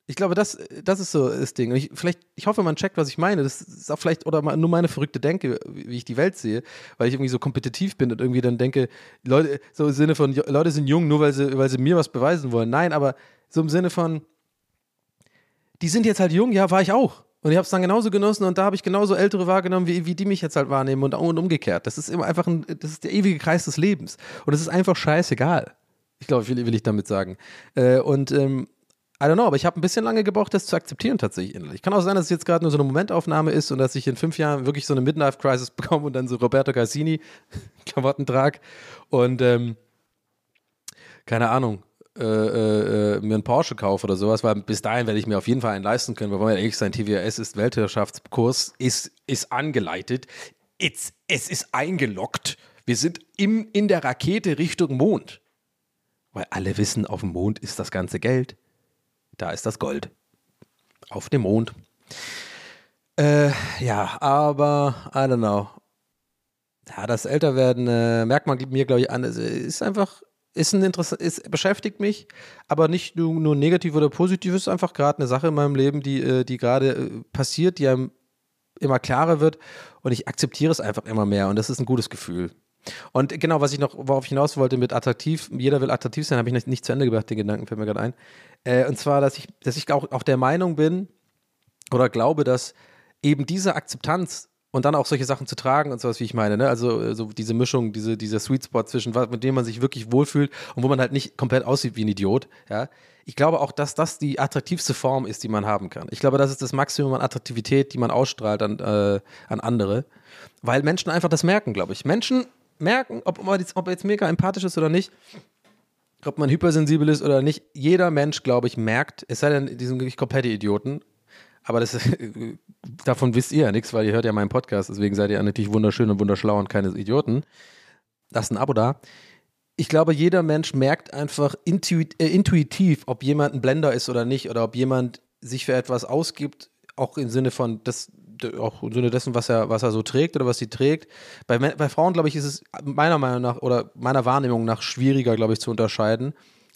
Ich glaube, das, das ist so das Ding. Ich, vielleicht, ich hoffe, man checkt, was ich meine. Das ist auch vielleicht oder nur meine verrückte Denke, wie ich die Welt sehe, weil ich irgendwie so kompetitiv bin und irgendwie dann denke, Leute, so im Sinne von, Leute sind jung, nur weil sie, weil sie mir was beweisen wollen. Nein, aber so im Sinne von, die sind jetzt halt jung, ja, war ich auch. Und ich habe es dann genauso genossen und da habe ich genauso Ältere wahrgenommen, wie, wie die mich jetzt halt wahrnehmen und, und umgekehrt. Das ist immer einfach ein, das ist der ewige Kreis des Lebens. Und es ist einfach scheißegal. Ich glaube, will, will ich damit sagen. Äh, und ähm, I don't know, aber ich habe ein bisschen lange gebraucht, das zu akzeptieren tatsächlich innerlich. Kann auch sein, dass es jetzt gerade nur so eine Momentaufnahme ist und dass ich in fünf Jahren wirklich so eine Midlife-Crisis bekomme und dann so Roberto Cassini Klamotten trage und ähm, keine Ahnung, äh, äh, äh, mir einen Porsche kaufe oder sowas, weil bis dahin werde ich mir auf jeden Fall einen leisten können. Wir wollen ja ehrlich sein, TWS ist Weltherrschaftskurs, ist, ist angeleitet, It's, es ist eingeloggt. Wir sind im, in der Rakete Richtung Mond. Weil alle wissen, auf dem Mond ist das ganze Geld. Da ist das Gold. Auf dem Mond. Äh, ja, aber I don't know. Ja, das Älterwerden äh, merkt man mir, glaube ich, an. Es ist einfach, ist ein interessant, es beschäftigt mich, aber nicht nur, nur negativ oder positiv. Es ist einfach gerade eine Sache in meinem Leben, die, äh, die gerade äh, passiert, die einem immer klarer wird und ich akzeptiere es einfach immer mehr und das ist ein gutes Gefühl. Und genau, was ich noch, worauf ich hinaus wollte mit attraktiv, jeder will attraktiv sein, habe ich nicht, zu Ende gebracht, den Gedanken fällt mir gerade ein. Äh, und zwar, dass ich, dass ich auch, auch der Meinung bin oder glaube, dass eben diese Akzeptanz und dann auch solche Sachen zu tragen und sowas, wie ich meine, ne? Also so diese Mischung, diese, dieser Sweet Spot zwischen mit dem man sich wirklich wohlfühlt und wo man halt nicht komplett aussieht wie ein Idiot, ja. Ich glaube auch, dass das die attraktivste Form ist, die man haben kann. Ich glaube, das ist das Maximum an Attraktivität, die man ausstrahlt an, äh, an andere. Weil Menschen einfach das merken, glaube ich. Menschen merken, ob jetzt, ob er jetzt mega empathisch ist oder nicht, ob man hypersensibel ist oder nicht. Jeder Mensch, glaube ich, merkt, es sei denn, die sind wirklich komplette Idioten. Aber das, davon wisst ihr ja nichts, weil ihr hört ja meinen Podcast. Deswegen seid ihr natürlich wunderschön und wunderschlau und keine Idioten. Lasst ein Abo da. Ich glaube, jeder Mensch merkt einfach äh, intuitiv, ob jemand ein Blender ist oder nicht oder ob jemand sich für etwas ausgibt, auch im Sinne von, das, auch im Sinne dessen, was er, was er so trägt oder was sie trägt. Bei, bei Frauen, glaube ich, ist es meiner Meinung nach oder meiner Wahrnehmung nach schwieriger, glaube ich, zu unterscheiden.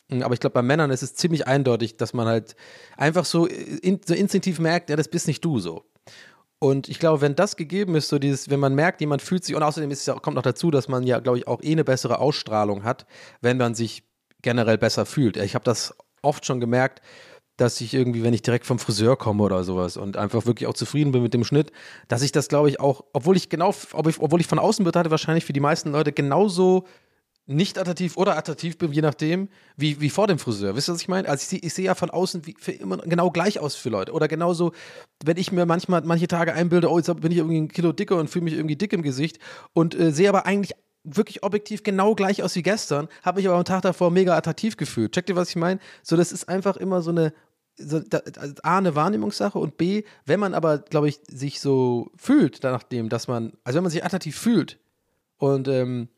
Hm, aber ich glaube, bei Männern ist es ziemlich eindeutig, dass man halt einfach so, in, so instinktiv merkt, ja, das bist nicht du so. Und ich glaube, wenn das gegeben ist, so dieses, wenn man merkt, jemand fühlt sich, und außerdem ist es, kommt noch dazu, dass man ja, glaube ich, auch eh eine bessere Ausstrahlung hat, wenn man sich generell besser fühlt. Ich habe das oft schon gemerkt, dass ich irgendwie, wenn ich direkt vom Friseur komme oder sowas und einfach wirklich auch zufrieden bin mit dem Schnitt, dass ich das, glaube ich, auch, obwohl ich genau, obwohl ich von außen betrachtet wahrscheinlich für die meisten Leute genauso nicht attraktiv oder attraktiv bin, je nachdem, wie, wie vor dem Friseur. Wisst ihr, was ich meine? Also ich, ich sehe ja von außen wie, immer genau gleich aus für Leute. Oder genauso, wenn ich mir manchmal manche Tage einbilde, oh, jetzt bin ich irgendwie ein Kilo dicker und fühle mich irgendwie dick im Gesicht und äh, sehe aber eigentlich wirklich objektiv genau gleich aus wie gestern, habe mich aber am Tag davor mega attraktiv gefühlt. Checkt ihr, was ich meine? So, das ist einfach immer so eine, so, da, A, eine Wahrnehmungssache und B, wenn man aber, glaube ich, sich so fühlt, nachdem, dass man, also wenn man sich attraktiv fühlt und ähm,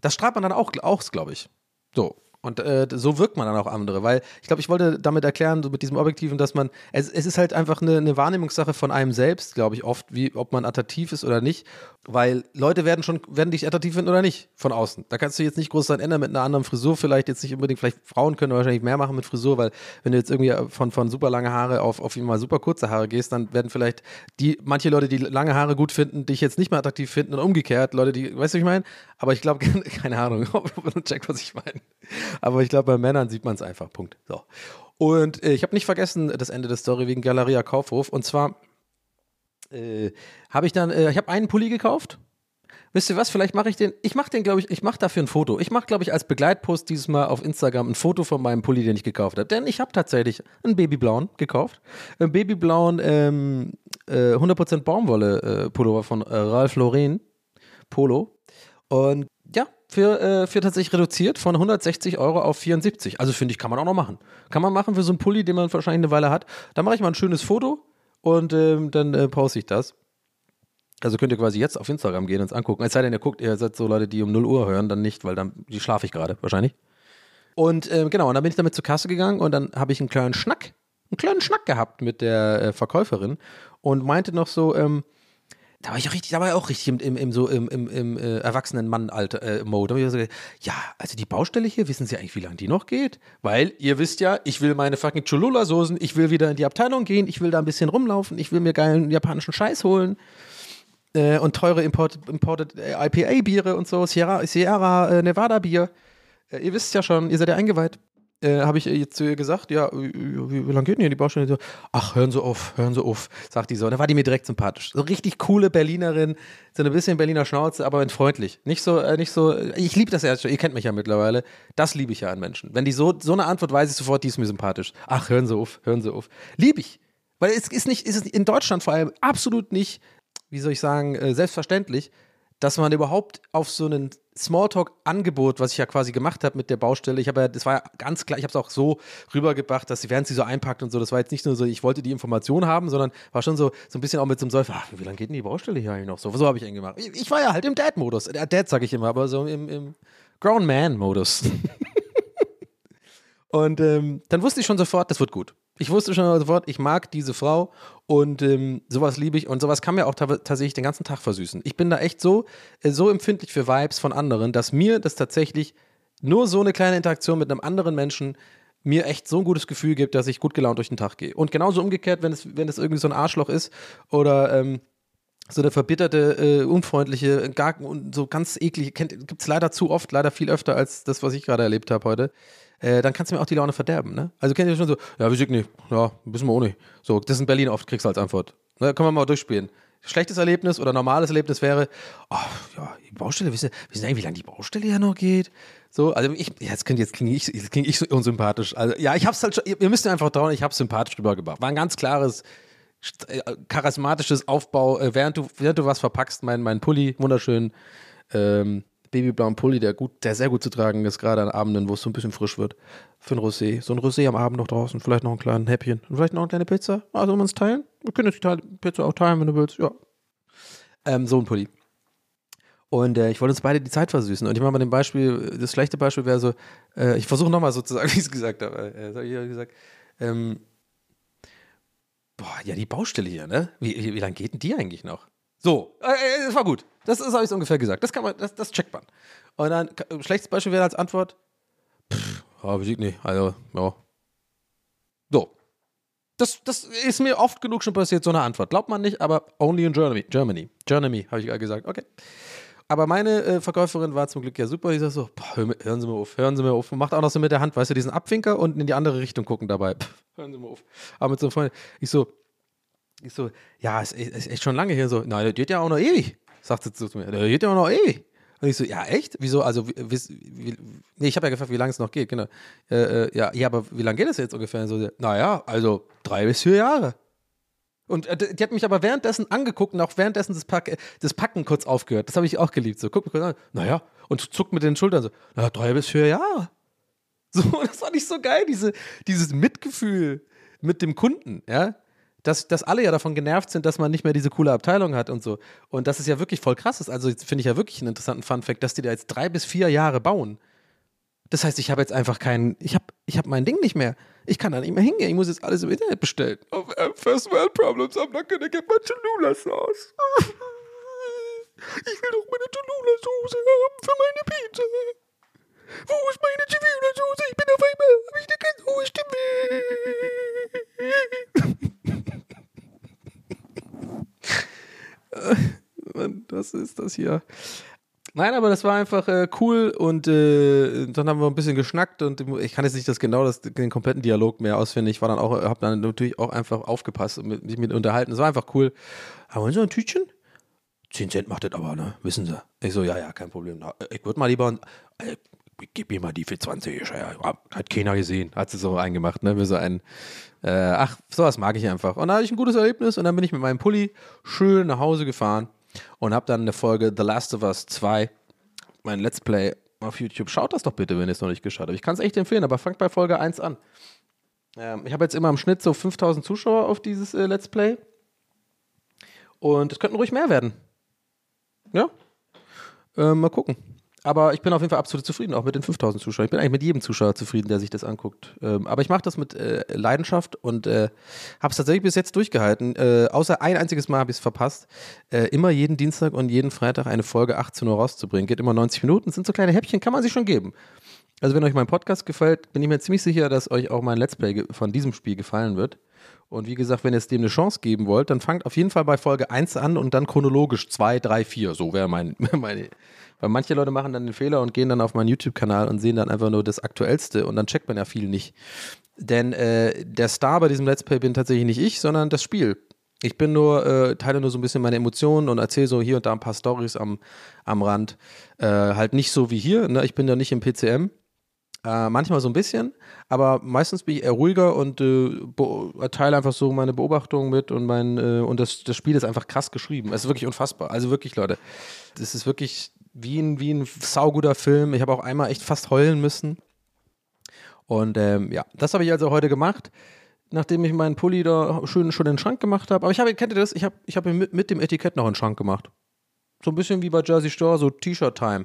das strahlt man dann auch aus, glaube ich. So. Und äh, so wirkt man dann auch andere, weil ich glaube, ich wollte damit erklären, so mit diesem Objektiven, dass man, es, es ist halt einfach eine, eine Wahrnehmungssache von einem selbst, glaube ich, oft, wie, ob man attraktiv ist oder nicht, weil Leute werden schon, werden dich attraktiv finden oder nicht, von außen. Da kannst du jetzt nicht groß sein ändern mit einer anderen Frisur, vielleicht jetzt nicht unbedingt, vielleicht Frauen können wahrscheinlich mehr machen mit Frisur, weil wenn du jetzt irgendwie von, von super lange Haare auf, auf mal super kurze Haare gehst, dann werden vielleicht die, manche Leute, die lange Haare gut finden, dich jetzt nicht mehr attraktiv finden und umgekehrt, Leute, die, weißt du, was ich meine? Aber ich glaube, keine Ahnung, ob man checkt, was ich meine. Aber ich glaube, bei Männern sieht man es einfach. Punkt. So. Und äh, ich habe nicht vergessen, das Ende der Story wegen Galeria Kaufhof. Und zwar äh, habe ich dann, äh, ich habe einen Pulli gekauft. Wisst ihr was? Vielleicht mache ich den. Ich mache den, glaube ich, ich mache dafür ein Foto. Ich mache, glaube ich, als Begleitpost dieses Mal auf Instagram ein Foto von meinem Pulli, den ich gekauft habe. Denn ich habe tatsächlich einen babyblauen gekauft. Einen babyblauen ähm, äh, 100% Baumwolle äh, Pullover von äh, Ralph Lauren Polo. Und für, äh, für tatsächlich reduziert von 160 Euro auf 74. Also finde ich, kann man auch noch machen. Kann man machen für so einen Pulli, den man wahrscheinlich eine Weile hat. Da mache ich mal ein schönes Foto und ähm, dann äh, poste ich das. Also könnt ihr quasi jetzt auf Instagram gehen und es angucken. Es sei denn, ihr guckt, ihr seid so Leute, die um 0 Uhr hören, dann nicht, weil dann die schlafe ich gerade wahrscheinlich. Und ähm, genau, und dann bin ich damit zur Kasse gegangen und dann habe ich einen kleinen Schnack, einen kleinen Schnack gehabt mit der äh, Verkäuferin und meinte noch so, ähm, da war ich auch richtig, da war ich auch richtig im, im, im so im, im, im äh, erwachsenen Mann-Alter äh, Mode. Da hab ich gesagt, ja, also die Baustelle hier, wissen Sie eigentlich, wie lange die noch geht? Weil ihr wisst ja, ich will meine fucking Cholula-Soßen, ich will wieder in die Abteilung gehen, ich will da ein bisschen rumlaufen, ich will mir geilen japanischen Scheiß holen äh, und teure Imported, imported äh, IPA-Biere und so, Sierra, Sierra äh, Nevada-Bier. Äh, ihr wisst ja schon, ihr seid ja eingeweiht. Äh, habe ich jetzt zu ihr gesagt, ja, wie, wie, wie lange geht denn hier die Baustelle? So, Ach, hören Sie auf, hören Sie auf, sagt die so. Und da war die mir direkt sympathisch. So richtig coole Berlinerin, so ein bisschen Berliner Schnauze, aber freundlich. Nicht so, äh, nicht so, ich liebe das ja schon, ihr kennt mich ja mittlerweile. Das liebe ich ja an Menschen. Wenn die so, so eine Antwort weiß ich sofort, die ist mir sympathisch. Ach, hören Sie auf, hören Sie auf. Liebe ich. Weil es ist nicht, ist in Deutschland vor allem absolut nicht, wie soll ich sagen, äh, selbstverständlich, dass man überhaupt auf so einen Smalltalk-Angebot, was ich ja quasi gemacht habe mit der Baustelle, ich habe ja, das war ja ganz klar, ich habe es auch so rübergebracht, dass sie, während sie so einpackt und so, das war jetzt nicht nur so, ich wollte die Information haben, sondern war schon so, so ein bisschen auch mit so einem Seufzer, ach, wie lange geht denn die Baustelle hier eigentlich noch? So, so habe ich ihn gemacht. Ich, ich, war ja halt im Dad-Modus, äh, Dad sage ich immer, aber so im, im Grown-Man-Modus. und ähm, dann wusste ich schon sofort, das wird gut. Ich wusste schon sofort, ich mag diese Frau und ähm, sowas liebe ich und sowas kann mir auch tatsächlich den ganzen Tag versüßen. Ich bin da echt so, äh, so empfindlich für Vibes von anderen, dass mir das tatsächlich nur so eine kleine Interaktion mit einem anderen Menschen mir echt so ein gutes Gefühl gibt, dass ich gut gelaunt durch den Tag gehe. Und genauso umgekehrt, wenn es, wenn es irgendwie so ein Arschloch ist oder ähm, so eine verbitterte, äh, unfreundliche, gar so ganz eklige, gibt es leider zu oft, leider viel öfter als das, was ich gerade erlebt habe heute äh, dann kannst du mir auch die Laune verderben. Ne? Also kennt ihr schon so, ja, weiß ich nicht, ja, wissen wir auch nicht. So, das ist in Berlin oft, kriegst du als Antwort. Ne, können wir mal durchspielen. Schlechtes Erlebnis oder normales Erlebnis wäre, oh, ja, die Baustelle, wissen Sie eigentlich, wie lange die Baustelle ja noch geht? So, also ich, jetzt klinge jetzt kling ich, jetzt kling ich so unsympathisch. Also, ja, ich hab's halt schon, ihr müsst einfach trauen, ich hab's sympathisch rübergebracht. War ein ganz klares, äh, charismatisches Aufbau, äh, während du, während du was verpackst, mein, mein Pulli, wunderschön, ähm, babyblauen Pulli, der gut, der sehr gut zu tragen ist, gerade an Abenden, wo es so ein bisschen frisch wird. Für ein Rosé. So ein Rosé am Abend noch draußen, vielleicht noch ein kleines Häppchen. Und vielleicht noch eine kleine Pizza. Also wollen wir uns teilen? Wir können jetzt die Pizza auch teilen, wenn du willst. Ja. Ähm, so ein Pulli. Und äh, ich wollte uns beide die Zeit versüßen. Und ich mache mal dem Beispiel, das schlechte Beispiel wäre so, äh, ich versuche nochmal so zu sagen, wie ich es gesagt habe. Äh, das ich ja gesagt. Ähm, boah, ja, die Baustelle hier, ne? Wie, wie, wie lange geht denn die eigentlich noch? So, äh, äh, das war gut. Das, das habe ich ungefähr gesagt. Das kann man, das, das checkt man. Und dann, schlechtes Beispiel wäre als Antwort, pff, ja, ich nicht. Also, ja. So. Das, das ist mir oft genug schon passiert, so eine Antwort. Glaubt man nicht, aber only in Germany. Germany. Germany, habe ich gesagt. Okay. Aber meine äh, Verkäuferin war zum Glück ja super. Die sagt so, boah, hören Sie mal auf, hören Sie mal auf. Macht auch noch so mit der Hand, weißt du, diesen Abwinker und in die andere Richtung gucken dabei. Pff, hören Sie mal auf. Aber mit so einem Freund, ich so, ich so, ja, ist, ist echt schon lange hier so. Nein, das geht ja auch noch ewig, sagt sie zu mir. Das geht ja auch noch ewig. Und ich so, ja, echt? Wieso? Also, wie, wie, nee, ich habe ja gefragt, wie lange es noch geht, genau. Äh, äh, ja, ja, aber wie lange geht es jetzt ungefähr? So, naja, also drei bis vier Jahre. Und äh, die hat mich aber währenddessen angeguckt und auch währenddessen das, Pack, das Packen kurz aufgehört. Das habe ich auch geliebt. So, guck mir kurz an, naja, und zuckt mit den Schultern so, naja, drei bis vier Jahre. So, das fand ich so geil, diese, dieses Mitgefühl mit dem Kunden, ja dass, dass alle ja davon genervt sind, dass man nicht mehr diese coole Abteilung hat und so. Und das ist ja wirklich voll krass. Also finde ich ja wirklich einen interessanten Fun-Fact, dass die da jetzt drei bis vier Jahre bauen. Das heißt, ich habe jetzt einfach keinen, ich habe ich hab mein Ding nicht mehr. Ich kann da nicht mehr hingehen. Ich muss jetzt alles im Internet bestellen. Oh, first world problems, I'm not gonna get my Cholula sauce. Ich will doch meine Cholula Soße haben für meine Pizza. Wo ist meine Cholula Soße? Ich bin auf einmal, habe ich eine ganz hohe Stimme. was ist das hier? Nein, aber das war einfach äh, cool und äh, dann haben wir ein bisschen geschnackt und ich kann jetzt nicht das genau das, den kompletten Dialog mehr auswendig. Ich war dann auch, habe dann natürlich auch einfach aufgepasst und mich mit unterhalten. Es war einfach cool. Haben wir so ein Tütchen? 10 Cent macht das aber, ne? Wissen Sie? Ich so, ja, ja, kein Problem. Ich würde mal lieber, äh, gib mir mal die für 20. Ja, hat keiner gesehen. Hat sie so eingemacht, ne? Wie so ein, äh, ach, sowas mag ich einfach. Und da hatte ich ein gutes Erlebnis und dann bin ich mit meinem Pulli schön nach Hause gefahren und habe dann eine Folge The Last of Us 2, mein Let's Play auf YouTube. Schaut das doch bitte, wenn ihr es noch nicht geschaut habt. Ich kann es echt empfehlen, aber fangt bei Folge 1 an. Ähm, ich habe jetzt immer im Schnitt so 5000 Zuschauer auf dieses äh, Let's Play. Und es könnten ruhig mehr werden. Ja? Äh, mal gucken. Aber ich bin auf jeden Fall absolut zufrieden, auch mit den 5000 Zuschauern. Ich bin eigentlich mit jedem Zuschauer zufrieden, der sich das anguckt. Ähm, aber ich mache das mit äh, Leidenschaft und äh, habe es tatsächlich bis jetzt durchgehalten. Äh, außer ein einziges Mal habe ich es verpasst, äh, immer jeden Dienstag und jeden Freitag eine Folge 18 Uhr rauszubringen. Geht immer 90 Minuten, sind so kleine Häppchen, kann man sich schon geben. Also wenn euch mein Podcast gefällt, bin ich mir ziemlich sicher, dass euch auch mein Let's Play von diesem Spiel gefallen wird. Und wie gesagt, wenn ihr es dem eine Chance geben wollt, dann fangt auf jeden Fall bei Folge 1 an und dann chronologisch 2, 3, 4. So wäre mein, meine. Weil manche Leute machen dann den Fehler und gehen dann auf meinen YouTube-Kanal und sehen dann einfach nur das Aktuellste und dann checkt man ja viel nicht. Denn äh, der Star bei diesem Let's Play bin tatsächlich nicht ich, sondern das Spiel. Ich bin nur, äh, teile nur so ein bisschen meine Emotionen und erzähle so hier und da ein paar Stories am, am Rand. Äh, halt nicht so wie hier, ne? ich bin ja nicht im PCM. Äh, manchmal so ein bisschen, aber meistens bin ich eher ruhiger und äh, teile einfach so meine Beobachtungen mit und mein äh, und das, das Spiel ist einfach krass geschrieben. Es ist wirklich unfassbar. Also wirklich, Leute, das ist wirklich wie ein, wie ein sauguter Film. Ich habe auch einmal echt fast heulen müssen. Und ähm, ja, das habe ich also heute gemacht, nachdem ich meinen Pulli da schön schon in den Schrank gemacht habe. Aber ich habe, kennt ihr das? Ich habe ich hab mit, mit dem Etikett noch in den Schrank gemacht. So ein bisschen wie bei Jersey Store, so T-Shirt-Time.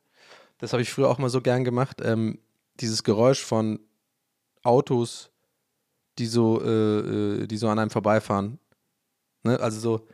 Das habe ich früher auch mal so gern gemacht. Ähm, dieses Geräusch von Autos, die so, äh, äh, die so an einem vorbeifahren. Ne? Also so.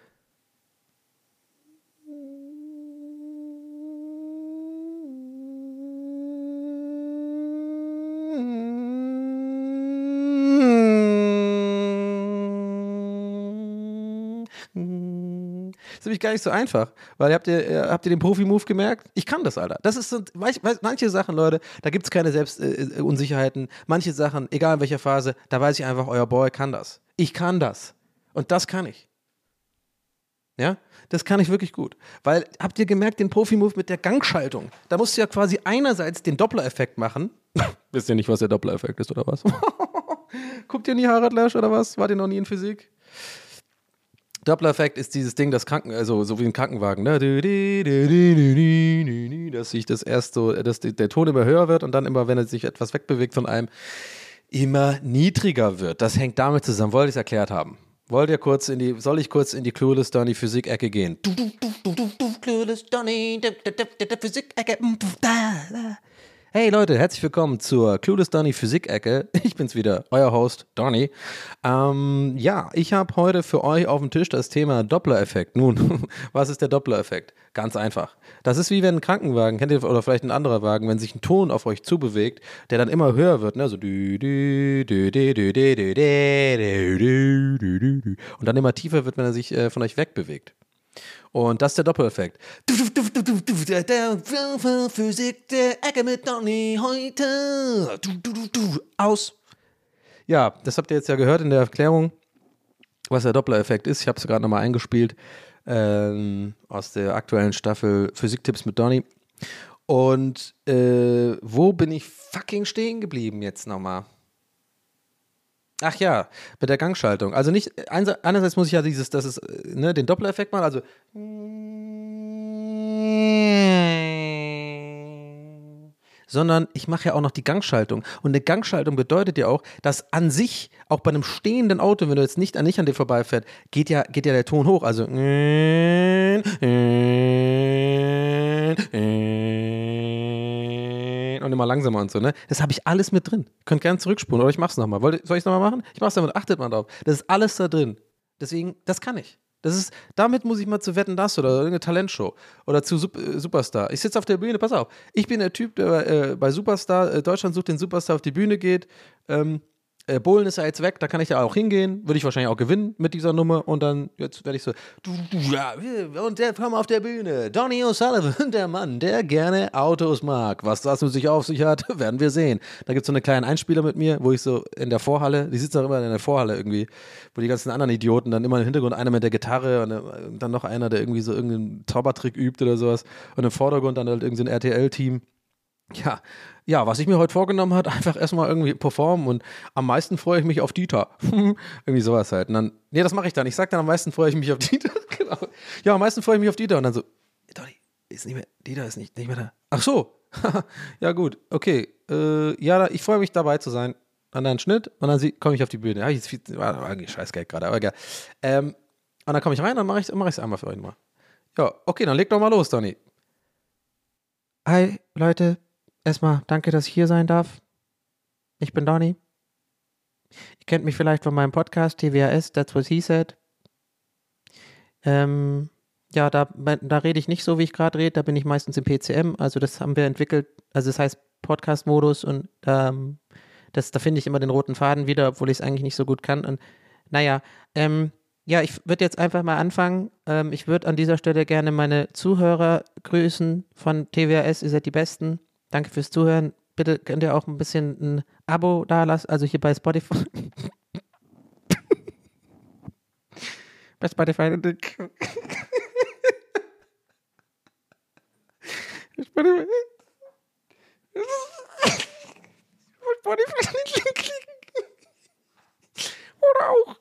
Nämlich gar nicht so einfach. Weil habt ihr, äh, habt ihr den Profi-Move gemerkt? Ich kann das, Alter. Das ist so, manche Sachen, Leute, da gibt es keine Selbstunsicherheiten. Äh, Unsicherheiten. manche Sachen, egal in welcher Phase, da weiß ich einfach, euer Boy kann das. Ich kann das. Und das kann ich. Ja, das kann ich wirklich gut. Weil, habt ihr gemerkt, den Profi-Move mit der Gangschaltung? Da musst du ja quasi einerseits den Doppler-Effekt machen. Wisst ihr nicht, was der Doppler-Effekt ist, oder was? Guckt ihr nie Harald Lesch, oder was? Wart ihr noch nie in Physik? Doppler-Effekt ist dieses Ding, das Kranken, also so wie ein Krankenwagen, ne? Dass sich das erst so, dass der Ton immer höher wird und dann immer, wenn er sich etwas wegbewegt von einem, immer niedriger wird. Das hängt damit zusammen. Wollte ich es erklärt haben? Wollt ihr kurz in die, soll ich kurz in die Clueless Donny Physik-Ecke gehen? Clueless Donny, Physik-Ecke. Hey Leute, herzlich willkommen zur Clueless Donny Physik-Ecke. Ich bin's wieder, euer Host Donny. Ähm, ja, ich habe heute für euch auf dem Tisch das Thema Doppler-Effekt. Nun, was ist der Doppler-Effekt? Ganz einfach. Das ist wie wenn ein Krankenwagen, kennt ihr, oder vielleicht ein anderer Wagen, wenn sich ein Ton auf euch zubewegt, der dann immer höher wird, ne? So und dann immer tiefer wird, wenn er sich äh, von euch wegbewegt. Und das ist der Doppeleffekt. Physik der Ecke mit Donny heute. Aus. Ja, das habt ihr jetzt ja gehört in der Erklärung, was der Doppler-Effekt ist. Ich habe es gerade nochmal eingespielt ähm, aus der aktuellen Staffel Physiktipps mit Donny. Und äh, wo bin ich fucking stehen geblieben jetzt nochmal? Ach ja, mit der Gangschaltung. Also nicht, einerseits muss ich ja dieses, das ist, ne, den Doppler-Effekt machen, also. Sondern ich mache ja auch noch die Gangschaltung. Und eine Gangschaltung bedeutet ja auch, dass an sich, auch bei einem stehenden Auto, wenn du jetzt nicht an nicht an dir vorbeifährt, geht ja, geht ja der Ton hoch. Also. Und immer langsamer und so, ne? Das habe ich alles mit drin. Ihr könnt gerne zurückspulen oder ich mach's nochmal. Soll ich es nochmal machen? Ich mach's damit, achtet mal drauf. Das ist alles da drin. Deswegen, das kann ich. Das ist, damit muss ich mal zu Wetten das oder irgendeine Talentshow oder zu Sup äh, Superstar. Ich sitze auf der Bühne, pass auf. Ich bin der Typ, der äh, bei Superstar, äh, Deutschland sucht den Superstar auf die Bühne geht, ähm, äh, Bohlen ist ja jetzt weg, da kann ich ja auch hingehen, würde ich wahrscheinlich auch gewinnen mit dieser Nummer und dann, jetzt werde ich so, du, ja, und der kam auf der Bühne, Donny O'Sullivan, der Mann, der gerne Autos mag. Was das mit sich auf sich hat, werden wir sehen. Da gibt es so einen kleinen Einspieler mit mir, wo ich so in der Vorhalle, die sitzt auch immer in der Vorhalle irgendwie, wo die ganzen anderen Idioten dann immer im Hintergrund, einer mit der Gitarre und äh, dann noch einer, der irgendwie so irgendeinen Zaubertrick übt oder sowas und im Vordergrund dann halt irgendein so RTL-Team. Ja, ja, was ich mir heute vorgenommen hat, einfach erstmal irgendwie performen und am meisten freue ich mich auf Dieter. irgendwie sowas halt. Und dann, nee, das mache ich dann. Ich sag dann, am meisten freue ich mich auf Dieter. genau. Ja, am meisten freue ich mich auf Dieter. Und dann so, Donny, ist nicht mehr, Dieter ist nicht, nicht mehr da. Ach so. ja, gut, okay. Äh, ja, ich freue mich dabei zu sein. Und dann Schnitt und dann komme ich auf die Bühne. Ja, viel, war war irgendwie Scheißgeld gerade, aber egal. Ähm, und dann komme ich rein und dann mache ich es mach einmal für euch mal. Ja, okay, dann leg doch mal los, Donny. Hi, Leute. Erstmal danke, dass ich hier sein darf. Ich bin Donny. Ihr kennt mich vielleicht von meinem Podcast TWAS, That's What He Said. Ähm, ja, da, da rede ich nicht so, wie ich gerade rede. Da bin ich meistens im PCM. Also das haben wir entwickelt. Also das heißt Podcast-Modus und ähm, das, da finde ich immer den roten Faden wieder, obwohl ich es eigentlich nicht so gut kann. Und naja, ähm, ja, ich würde jetzt einfach mal anfangen. Ähm, ich würde an dieser Stelle gerne meine Zuhörer grüßen von TWAS. Ihr seid die Besten. Danke fürs Zuhören. Bitte könnt ihr auch ein bisschen ein Abo da lassen, also hier bei Spotify. bei Spotify. Spotify. Spotify klicken. Oder auch,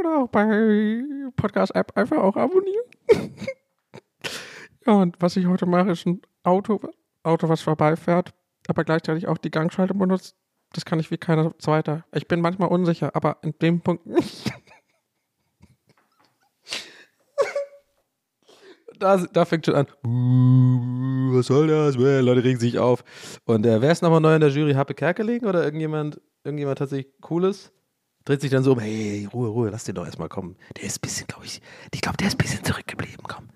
oder auch bei Podcast-App einfach auch abonnieren. ja, und was ich heute mache, ist ein Auto, Auto, was vorbeifährt, aber gleichzeitig auch die Gangschaltung benutzt. Das kann ich wie keiner zweiter. Ich bin manchmal unsicher, aber in dem Punkt nicht. Da, da fängt schon an. "Uh, Was soll das? Leute regen sich auf. Und äh, wer ist nochmal neu in der Jury? Happe Kerkeling oder irgendjemand, irgendjemand tatsächlich Cooles? Dreht sich dann so um, hey, Ruhe, Ruhe, lass den doch erstmal kommen. Der ist ein bisschen, glaube ich, ich glaube, der ist ein bisschen zurückgeblieben, komm.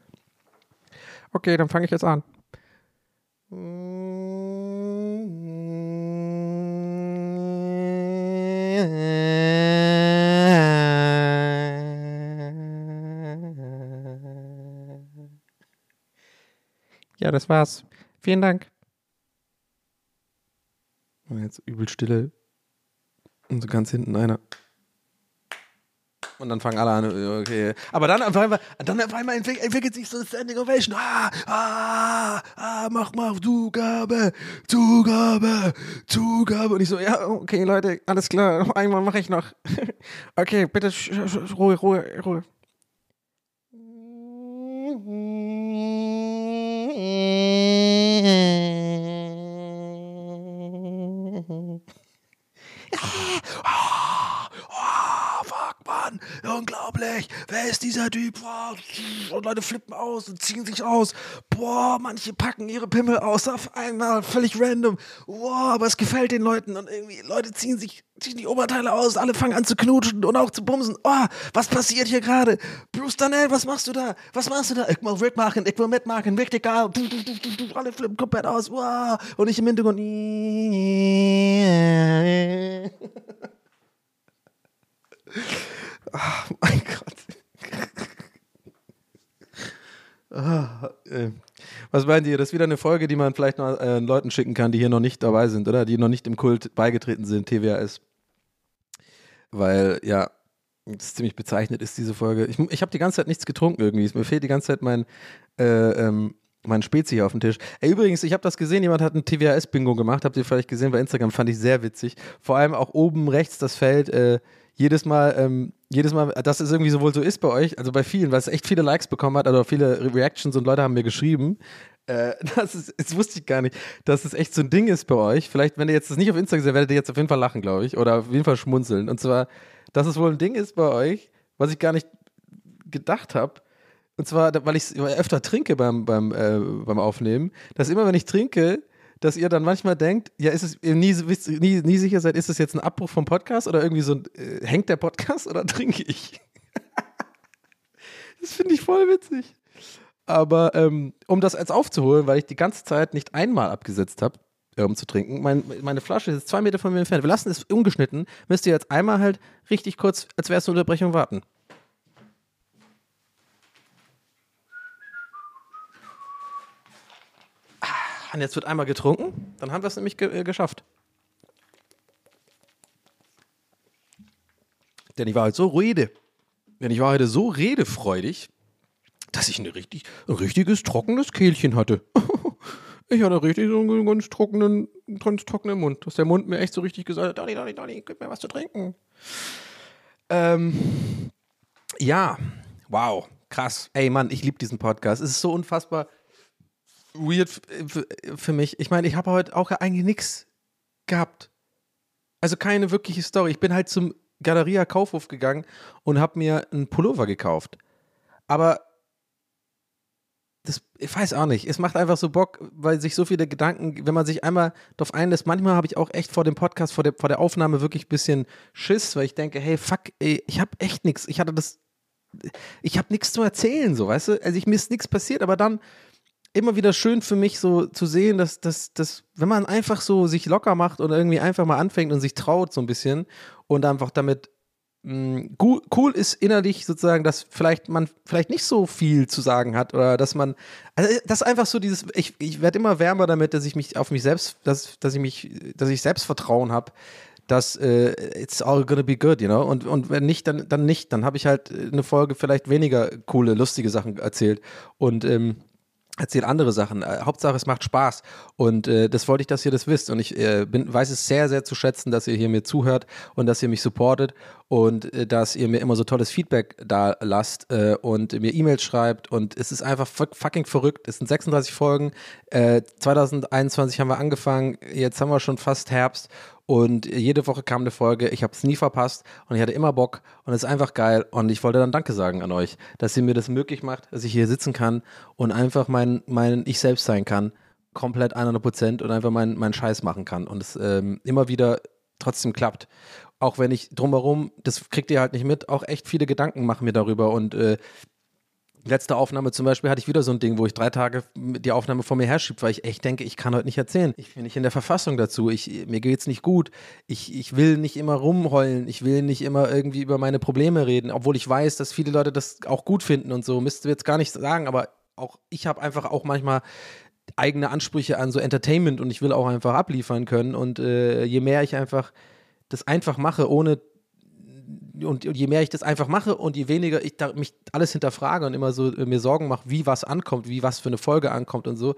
Okay, dann fange ich jetzt an. Ja, das war's. Vielen Dank. Jetzt übel stille. Und so ganz hinten einer. Und dann fangen alle an, okay. Aber dann auf einmal, dann auf einmal entwickelt, entwickelt sich so eine Standing Ovation. Ah, ah, ah, mach mal Zugabe, Zugabe, Zugabe. Und ich so, ja, okay, Leute, alles klar, noch einmal mache ich noch. okay, bitte, Ruhe, Ruhe, Ruhe. Fuck, Mann, unglaublich. Wer ist dieser Typ? Und Leute flippen aus und ziehen sich aus. Boah, manche packen ihre Pimmel aus auf einmal, völlig random. Boah, aber es gefällt den Leuten und irgendwie Leute ziehen sich ziehen die Oberteile aus, alle fangen an zu knutschen und auch zu bumsen. Oh, was passiert hier gerade? Bruce Danell, was machst du da? Was machst du da? Ich will mitmachen, ich will mitmachen, du, du, alle flippen komplett aus. Wow. Und ich im Hintergrund. Oh mein Gott. Ah, äh. Was meint ihr? Das ist wieder eine Folge, die man vielleicht noch äh, Leuten schicken kann, die hier noch nicht dabei sind, oder? Die noch nicht im Kult beigetreten sind, TWAS. Weil, ja, das ziemlich bezeichnet ist, diese Folge. Ich, ich habe die ganze Zeit nichts getrunken irgendwie. Mir fehlt die ganze Zeit mein, äh, ähm, mein Spezi auf dem Tisch. Ey, übrigens, ich habe das gesehen, jemand hat ein TWAS-Bingo gemacht. Habt ihr vielleicht gesehen bei Instagram, fand ich sehr witzig. Vor allem auch oben rechts das Feld, äh, jedes Mal, ähm, jedes Mal, dass es irgendwie so wohl so ist bei euch, also bei vielen, weil es echt viele Likes bekommen hat, also viele Re- Reactions und Leute haben mir geschrieben. Äh, das ist, das wusste ich gar nicht, dass es echt so ein Ding ist bei euch. Vielleicht, wenn ihr jetzt das nicht auf Instagram seht, werdet ihr jetzt auf jeden Fall lachen, glaube ich, oder auf jeden Fall schmunzeln. Und zwar, dass es wohl ein Ding ist bei euch, was ich gar nicht gedacht habe. Und zwar, weil ich öfter trinke beim, beim, äh, beim Aufnehmen, dass immer, wenn ich trinke, dass ihr dann manchmal denkt, ja, ist es ihr nie, nie, nie sicher seid, ist es jetzt ein Abbruch vom Podcast oder irgendwie so ein, äh, hängt der Podcast oder trinke ich? das finde ich voll witzig. Aber ähm, um das als aufzuholen, weil ich die ganze Zeit nicht einmal abgesetzt habe, um zu trinken. Mein, meine Flasche ist zwei Meter von mir entfernt. Wir lassen es ungeschnitten. Müsst ihr jetzt einmal halt richtig kurz, als wäre es eine Unterbrechung, warten. Und jetzt wird einmal getrunken, dann haben wir es nämlich ge äh, geschafft. Denn ich war halt so rede. Denn ich war heute so redefreudig, dass ich richtig, ein richtiges trockenes Kehlchen hatte. ich hatte richtig so einen ganz trockenen, ganz trockenen Mund. Dass der Mund mir echt so richtig gesagt hat, Donny, Donny, Donny, gib mir was zu trinken. Ähm, ja, wow, krass. Ey Mann, ich liebe diesen Podcast. Es ist so unfassbar weird für, mich. Ich meine, ich habe heute auch eigentlich nichts gehabt. Also keine wirkliche Story. Ich bin halt zum Galeria Kaufhof gegangen und habe mir einen Pullover gekauft. Aber das, ich weiß auch nicht. Es macht einfach so Bock, weil sich so viele Gedanken, wenn man sich einmal darauf einlässt, manchmal habe ich auch echt vor dem Podcast, vor der, vor der Aufnahme wirklich ein bisschen Schiss, weil ich denke, hey, fuck, ey, ich habe echt nichts. Ich hatte das, ich habe nichts zu erzählen, so, weißt du? Also ich, mir ist nichts passiert, aber dann immer wieder schön für mich so zu sehen, dass, dass, dass, wenn man einfach so sich locker macht und irgendwie einfach mal anfängt und sich traut so ein bisschen und einfach damit mh, gu- cool ist innerlich sozusagen, dass vielleicht man vielleicht nicht so viel zu sagen hat oder dass man, also das ist einfach so dieses, ich, ich werde immer wärmer damit, dass ich mich auf mich selbst, dass, dass ich mich, dass ich Selbstvertrauen habe, dass äh, it's all gonna be good, you know? Und, und wenn nicht, dann, dann nicht. Dann habe ich halt eine Folge vielleicht weniger coole, lustige Sachen erzählt. Und ähm, erzähl andere Sachen. Äh, Hauptsache, es macht Spaß. Und äh, das wollte ich, dass ihr das wisst. Und ich äh, bin, weiß es sehr, sehr zu schätzen, dass ihr hier mir zuhört und dass ihr mich supportet und äh, dass ihr mir immer so tolles Feedback da lasst äh, und mir E-Mails schreibt. Und es ist einfach fuck- fucking verrückt. Es sind 36 Folgen. Äh, 2021 haben wir angefangen. Jetzt haben wir schon fast Herbst. Und jede Woche kam eine Folge, ich habe es nie verpasst und ich hatte immer Bock und es ist einfach geil und ich wollte dann Danke sagen an euch, dass ihr mir das möglich macht, dass ich hier sitzen kann und einfach mein, mein Ich selbst sein kann, komplett 100 Prozent und einfach meinen mein Scheiß machen kann und es ähm, immer wieder trotzdem klappt. Auch wenn ich drumherum, das kriegt ihr halt nicht mit, auch echt viele Gedanken machen mir darüber und äh, Letzte Aufnahme zum Beispiel hatte ich wieder so ein Ding, wo ich drei Tage die Aufnahme vor mir herschiebe, weil ich echt denke, ich kann heute nicht erzählen. Ich bin nicht in der Verfassung dazu. Ich, mir geht's nicht gut. Ich, ich will nicht immer rumheulen. Ich will nicht immer irgendwie über meine Probleme reden, obwohl ich weiß, dass viele Leute das auch gut finden und so. Müsst ihr jetzt gar nicht sagen, aber auch ich habe einfach auch manchmal eigene Ansprüche an so Entertainment und ich will auch einfach abliefern können. Und äh, je mehr ich einfach das einfach mache, ohne und, und je mehr ich das einfach mache und je weniger ich da mich alles hinterfrage und immer so äh, mir Sorgen mache, wie was ankommt, wie was für eine Folge ankommt und so,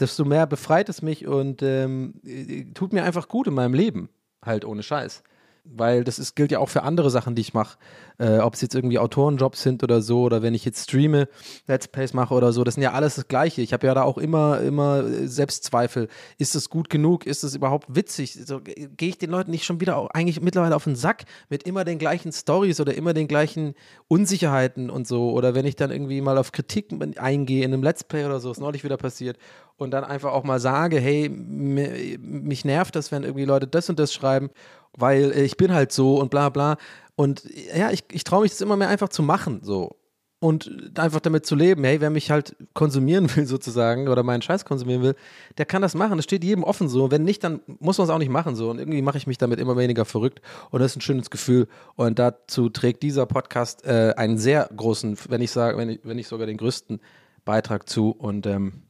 desto mehr befreit es mich und ähm, äh, tut mir einfach gut in meinem Leben, halt ohne Scheiß. Weil das ist, gilt ja auch für andere Sachen, die ich mache. Äh, Ob es jetzt irgendwie Autorenjobs sind oder so, oder wenn ich jetzt streame, Let's Plays mache oder so, das sind ja alles das Gleiche. Ich habe ja da auch immer, immer äh, Selbstzweifel. Ist es gut genug? Ist es überhaupt witzig? So, ge- Gehe ich den Leuten nicht schon wieder auch eigentlich mittlerweile auf den Sack mit immer den gleichen Stories oder immer den gleichen Unsicherheiten und so? Oder wenn ich dann irgendwie mal auf Kritik eingehe in einem Let's Play oder so, ist neulich wieder passiert, und dann einfach auch mal sage, hey, mi- mich nervt das, wenn irgendwie Leute das und das schreiben, weil äh, ich bin halt so und bla bla. Und ja, ich, ich traue mich das immer mehr einfach zu machen, so. Und einfach damit zu leben, hey, wer mich halt konsumieren will sozusagen oder meinen Scheiß konsumieren will, der kann das machen. Das steht jedem offen so. Wenn nicht, dann muss man es auch nicht machen so. Und irgendwie mache ich mich damit immer weniger verrückt und das ist ein schönes Gefühl. Und dazu trägt dieser Podcast äh, einen sehr großen, wenn ich sage, wenn ich, wenn ich sogar den größten Beitrag zu. Und ähm,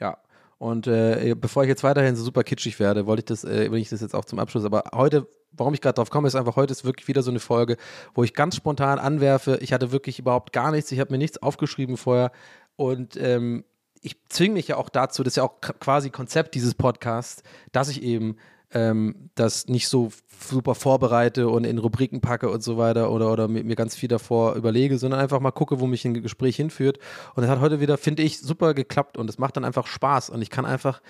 ja, und äh, bevor ich jetzt weiterhin so super kitschig werde, wollte ich das, äh, will ich das jetzt auch zum Abschluss. Aber heute, warum ich gerade drauf komme, ist einfach, heute ist wirklich wieder so eine Folge, wo ich ganz spontan anwerfe. Ich hatte wirklich überhaupt gar nichts, ich habe mir nichts aufgeschrieben vorher. Und ähm, ich zwinge mich ja auch dazu, das ist ja auch quasi Konzept dieses Podcasts, dass ich eben ähm, das nicht so super vorbereite und in Rubriken packe und so weiter oder, oder mir, mir ganz viel davor überlege, sondern einfach mal gucke, wo mich ein Gespräch hinführt. Und es hat heute wieder, finde ich, super geklappt und es macht dann einfach Spaß und ich kann einfach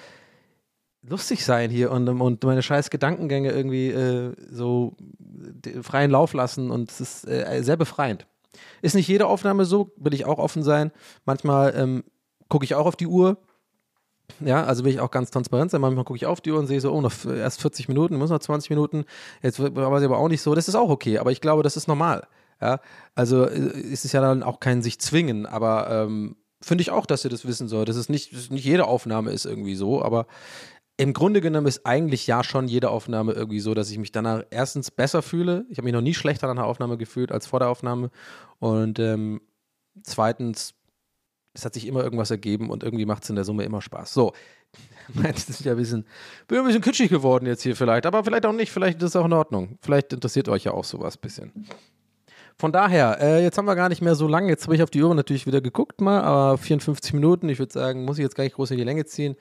lustig sein hier und, und meine scheiß Gedankengänge irgendwie äh, so freien Lauf lassen und es ist äh, sehr befreiend. Ist nicht jede Aufnahme so, will ich auch offen sein. Manchmal ähm, gucke ich auch auf die Uhr. Ja, also will ich auch ganz transparent sein. Manchmal gucke ich auf die Uhr und sehe so, oh, noch erst 40 Minuten, muss noch 20 Minuten. Jetzt war sie aber auch nicht so. Das ist auch okay, aber ich glaube, das ist normal. Ja, also äh, ist es ja dann auch kein sich zwingen, aber ähm, finde ich auch, dass ihr das wissen sollt. Das ist nicht, nicht jede Aufnahme ist irgendwie so, aber im Grunde genommen ist eigentlich ja schon jede Aufnahme irgendwie so, dass ich mich danach erstens besser fühle. Ich habe mich noch nie schlechter nach einer Aufnahme gefühlt als vor der Aufnahme. Und ähm, zweitens, es hat sich immer irgendwas ergeben und irgendwie macht es in der Summe immer Spaß. So, das ist ja ein bisschen, bin ein bisschen kitschig geworden jetzt hier vielleicht, aber vielleicht auch nicht, vielleicht ist es auch in Ordnung. Vielleicht interessiert euch ja auch sowas ein bisschen. Von daher, äh, jetzt haben wir gar nicht mehr so lange. Jetzt habe ich auf die Uhr natürlich wieder geguckt, mal, aber 54 Minuten. Ich würde sagen, muss ich jetzt gar nicht groß in die Länge ziehen.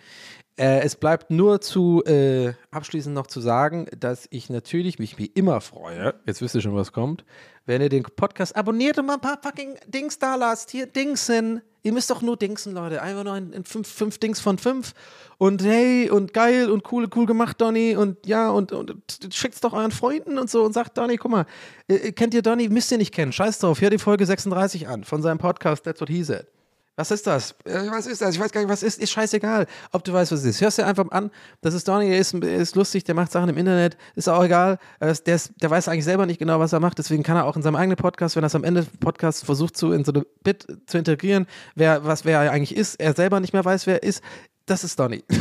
Äh, es bleibt nur zu äh, abschließend noch zu sagen, dass ich natürlich mich wie immer freue. Jetzt wisst ihr schon, was kommt. Wenn ihr den Podcast abonniert und mal ein paar fucking Dings da lasst. Hier, Dingsen. Ihr müsst doch nur Dingsen, Leute. Einfach nur in, in fünf, fünf Dings von fünf. Und hey, und geil und cool, cool gemacht, Donny. Und ja, und, und schickt's doch euren Freunden und so und sagt, Donny, guck mal, äh, kennt ihr Donny? Müsst ihr nicht kennen. Scheiß drauf. Hör die Folge 36 an von seinem Podcast That's What He Said. Was ist das? Äh, Was ist das? Ich weiß gar nicht, was ist. Ist scheißegal, ob du weißt, was es ist. Hörst dir einfach an. Das ist Donny, er ist, ist lustig, der macht Sachen im Internet. Ist auch egal. Ist- Der, ist, der weiß eigentlich selber nicht genau, was er macht. Deswegen kann er auch in seinem eigenen Podcast, wenn er es am Ende des Podcasts versucht, zu, in so eine Bit zu integrieren, wer, was, wer er eigentlich ist, er selber nicht mehr weiß, wer er ist. Das ist Donny.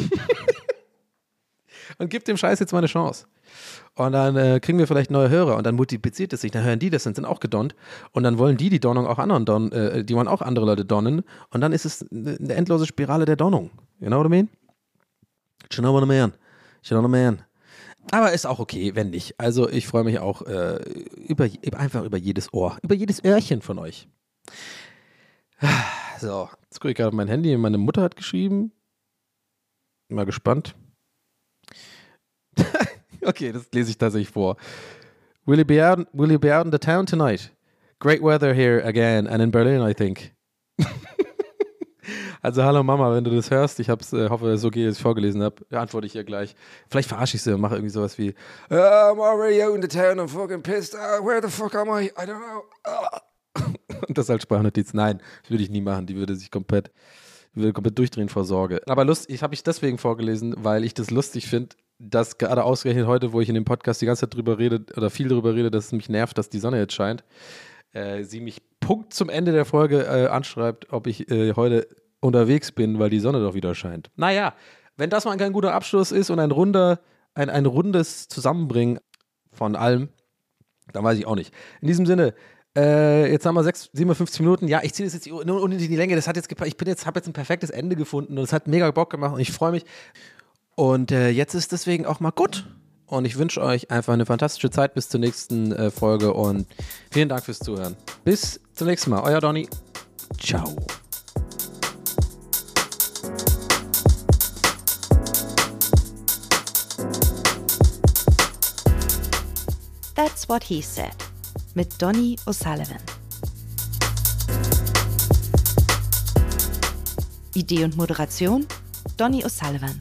Und gibt dem Scheiß jetzt mal eine Chance. Und dann äh, kriegen wir vielleicht neue Hörer und dann multipliziert es sich. Dann hören die das und sind auch gedonnt. Und dann wollen die die Donnung auch anderen don, äh, die wollen auch andere Leute donnen. Und dann ist es eine eine endlose Spirale der Donnung. You know what I mean? You know what I mean? You know what I mean? Aber ist auch okay, wenn nicht. Also ich freue mich auch äh, über, einfach über jedes Ohr, über jedes Öhrchen von euch. So, jetzt gucke ich gerade auf mein Handy. Meine Mutter hat geschrieben. Mal gespannt. okay, das lese ich tatsächlich vor. Will you be out, will you be out in the town tonight? Great weather here again and in Berlin, I think. also hallo Mama, wenn du das hörst, ich hab's, äh, hoffe, es ist okay, dass ich vorgelesen habe, antworte ich ihr gleich. Vielleicht verarsche ich sie und mache irgendwie sowas wie "Uh, I'm already out in the town, I'm fucking pissed. Uh, where the fuck am I? I don't know. Ah." und das als Sprachnotiz. Nein, das würde ich nie machen. Die würde sich komplett, würde komplett durchdrehen vor Sorge. Aber lust, ich habe ich deswegen vorgelesen, weil ich das lustig finde, dass gerade ausgerechnet heute, wo ich in dem Podcast die ganze Zeit drüber rede oder viel drüber rede, dass es mich nervt, dass die Sonne jetzt scheint, äh, sie mich Punkt zum Ende der Folge äh, anschreibt, ob ich äh, heute unterwegs bin, weil die Sonne doch wieder scheint. Naja, wenn das mal kein guter Abschluss ist und ein runder, ein, ein rundes Zusammenbringen von allem, dann weiß ich auch nicht. In diesem Sinne, äh, jetzt haben wir 6, 57 Minuten. Ja, ich ziehe das jetzt nur unnötig in die Länge. Das hat jetzt ich bin jetzt, habe jetzt ein perfektes Ende gefunden und es hat mega Bock gemacht und ich freue mich. Und äh, jetzt ist deswegen auch mal gut. Und ich wünsche euch einfach eine fantastische Zeit bis zur nächsten äh, Folge und vielen Dank fürs Zuhören. Bis zum nächsten Mal. Euer Donny. Ciao. That's What He Said mit Donny O'Sullivan. Idee und Moderation Donny O'Sullivan.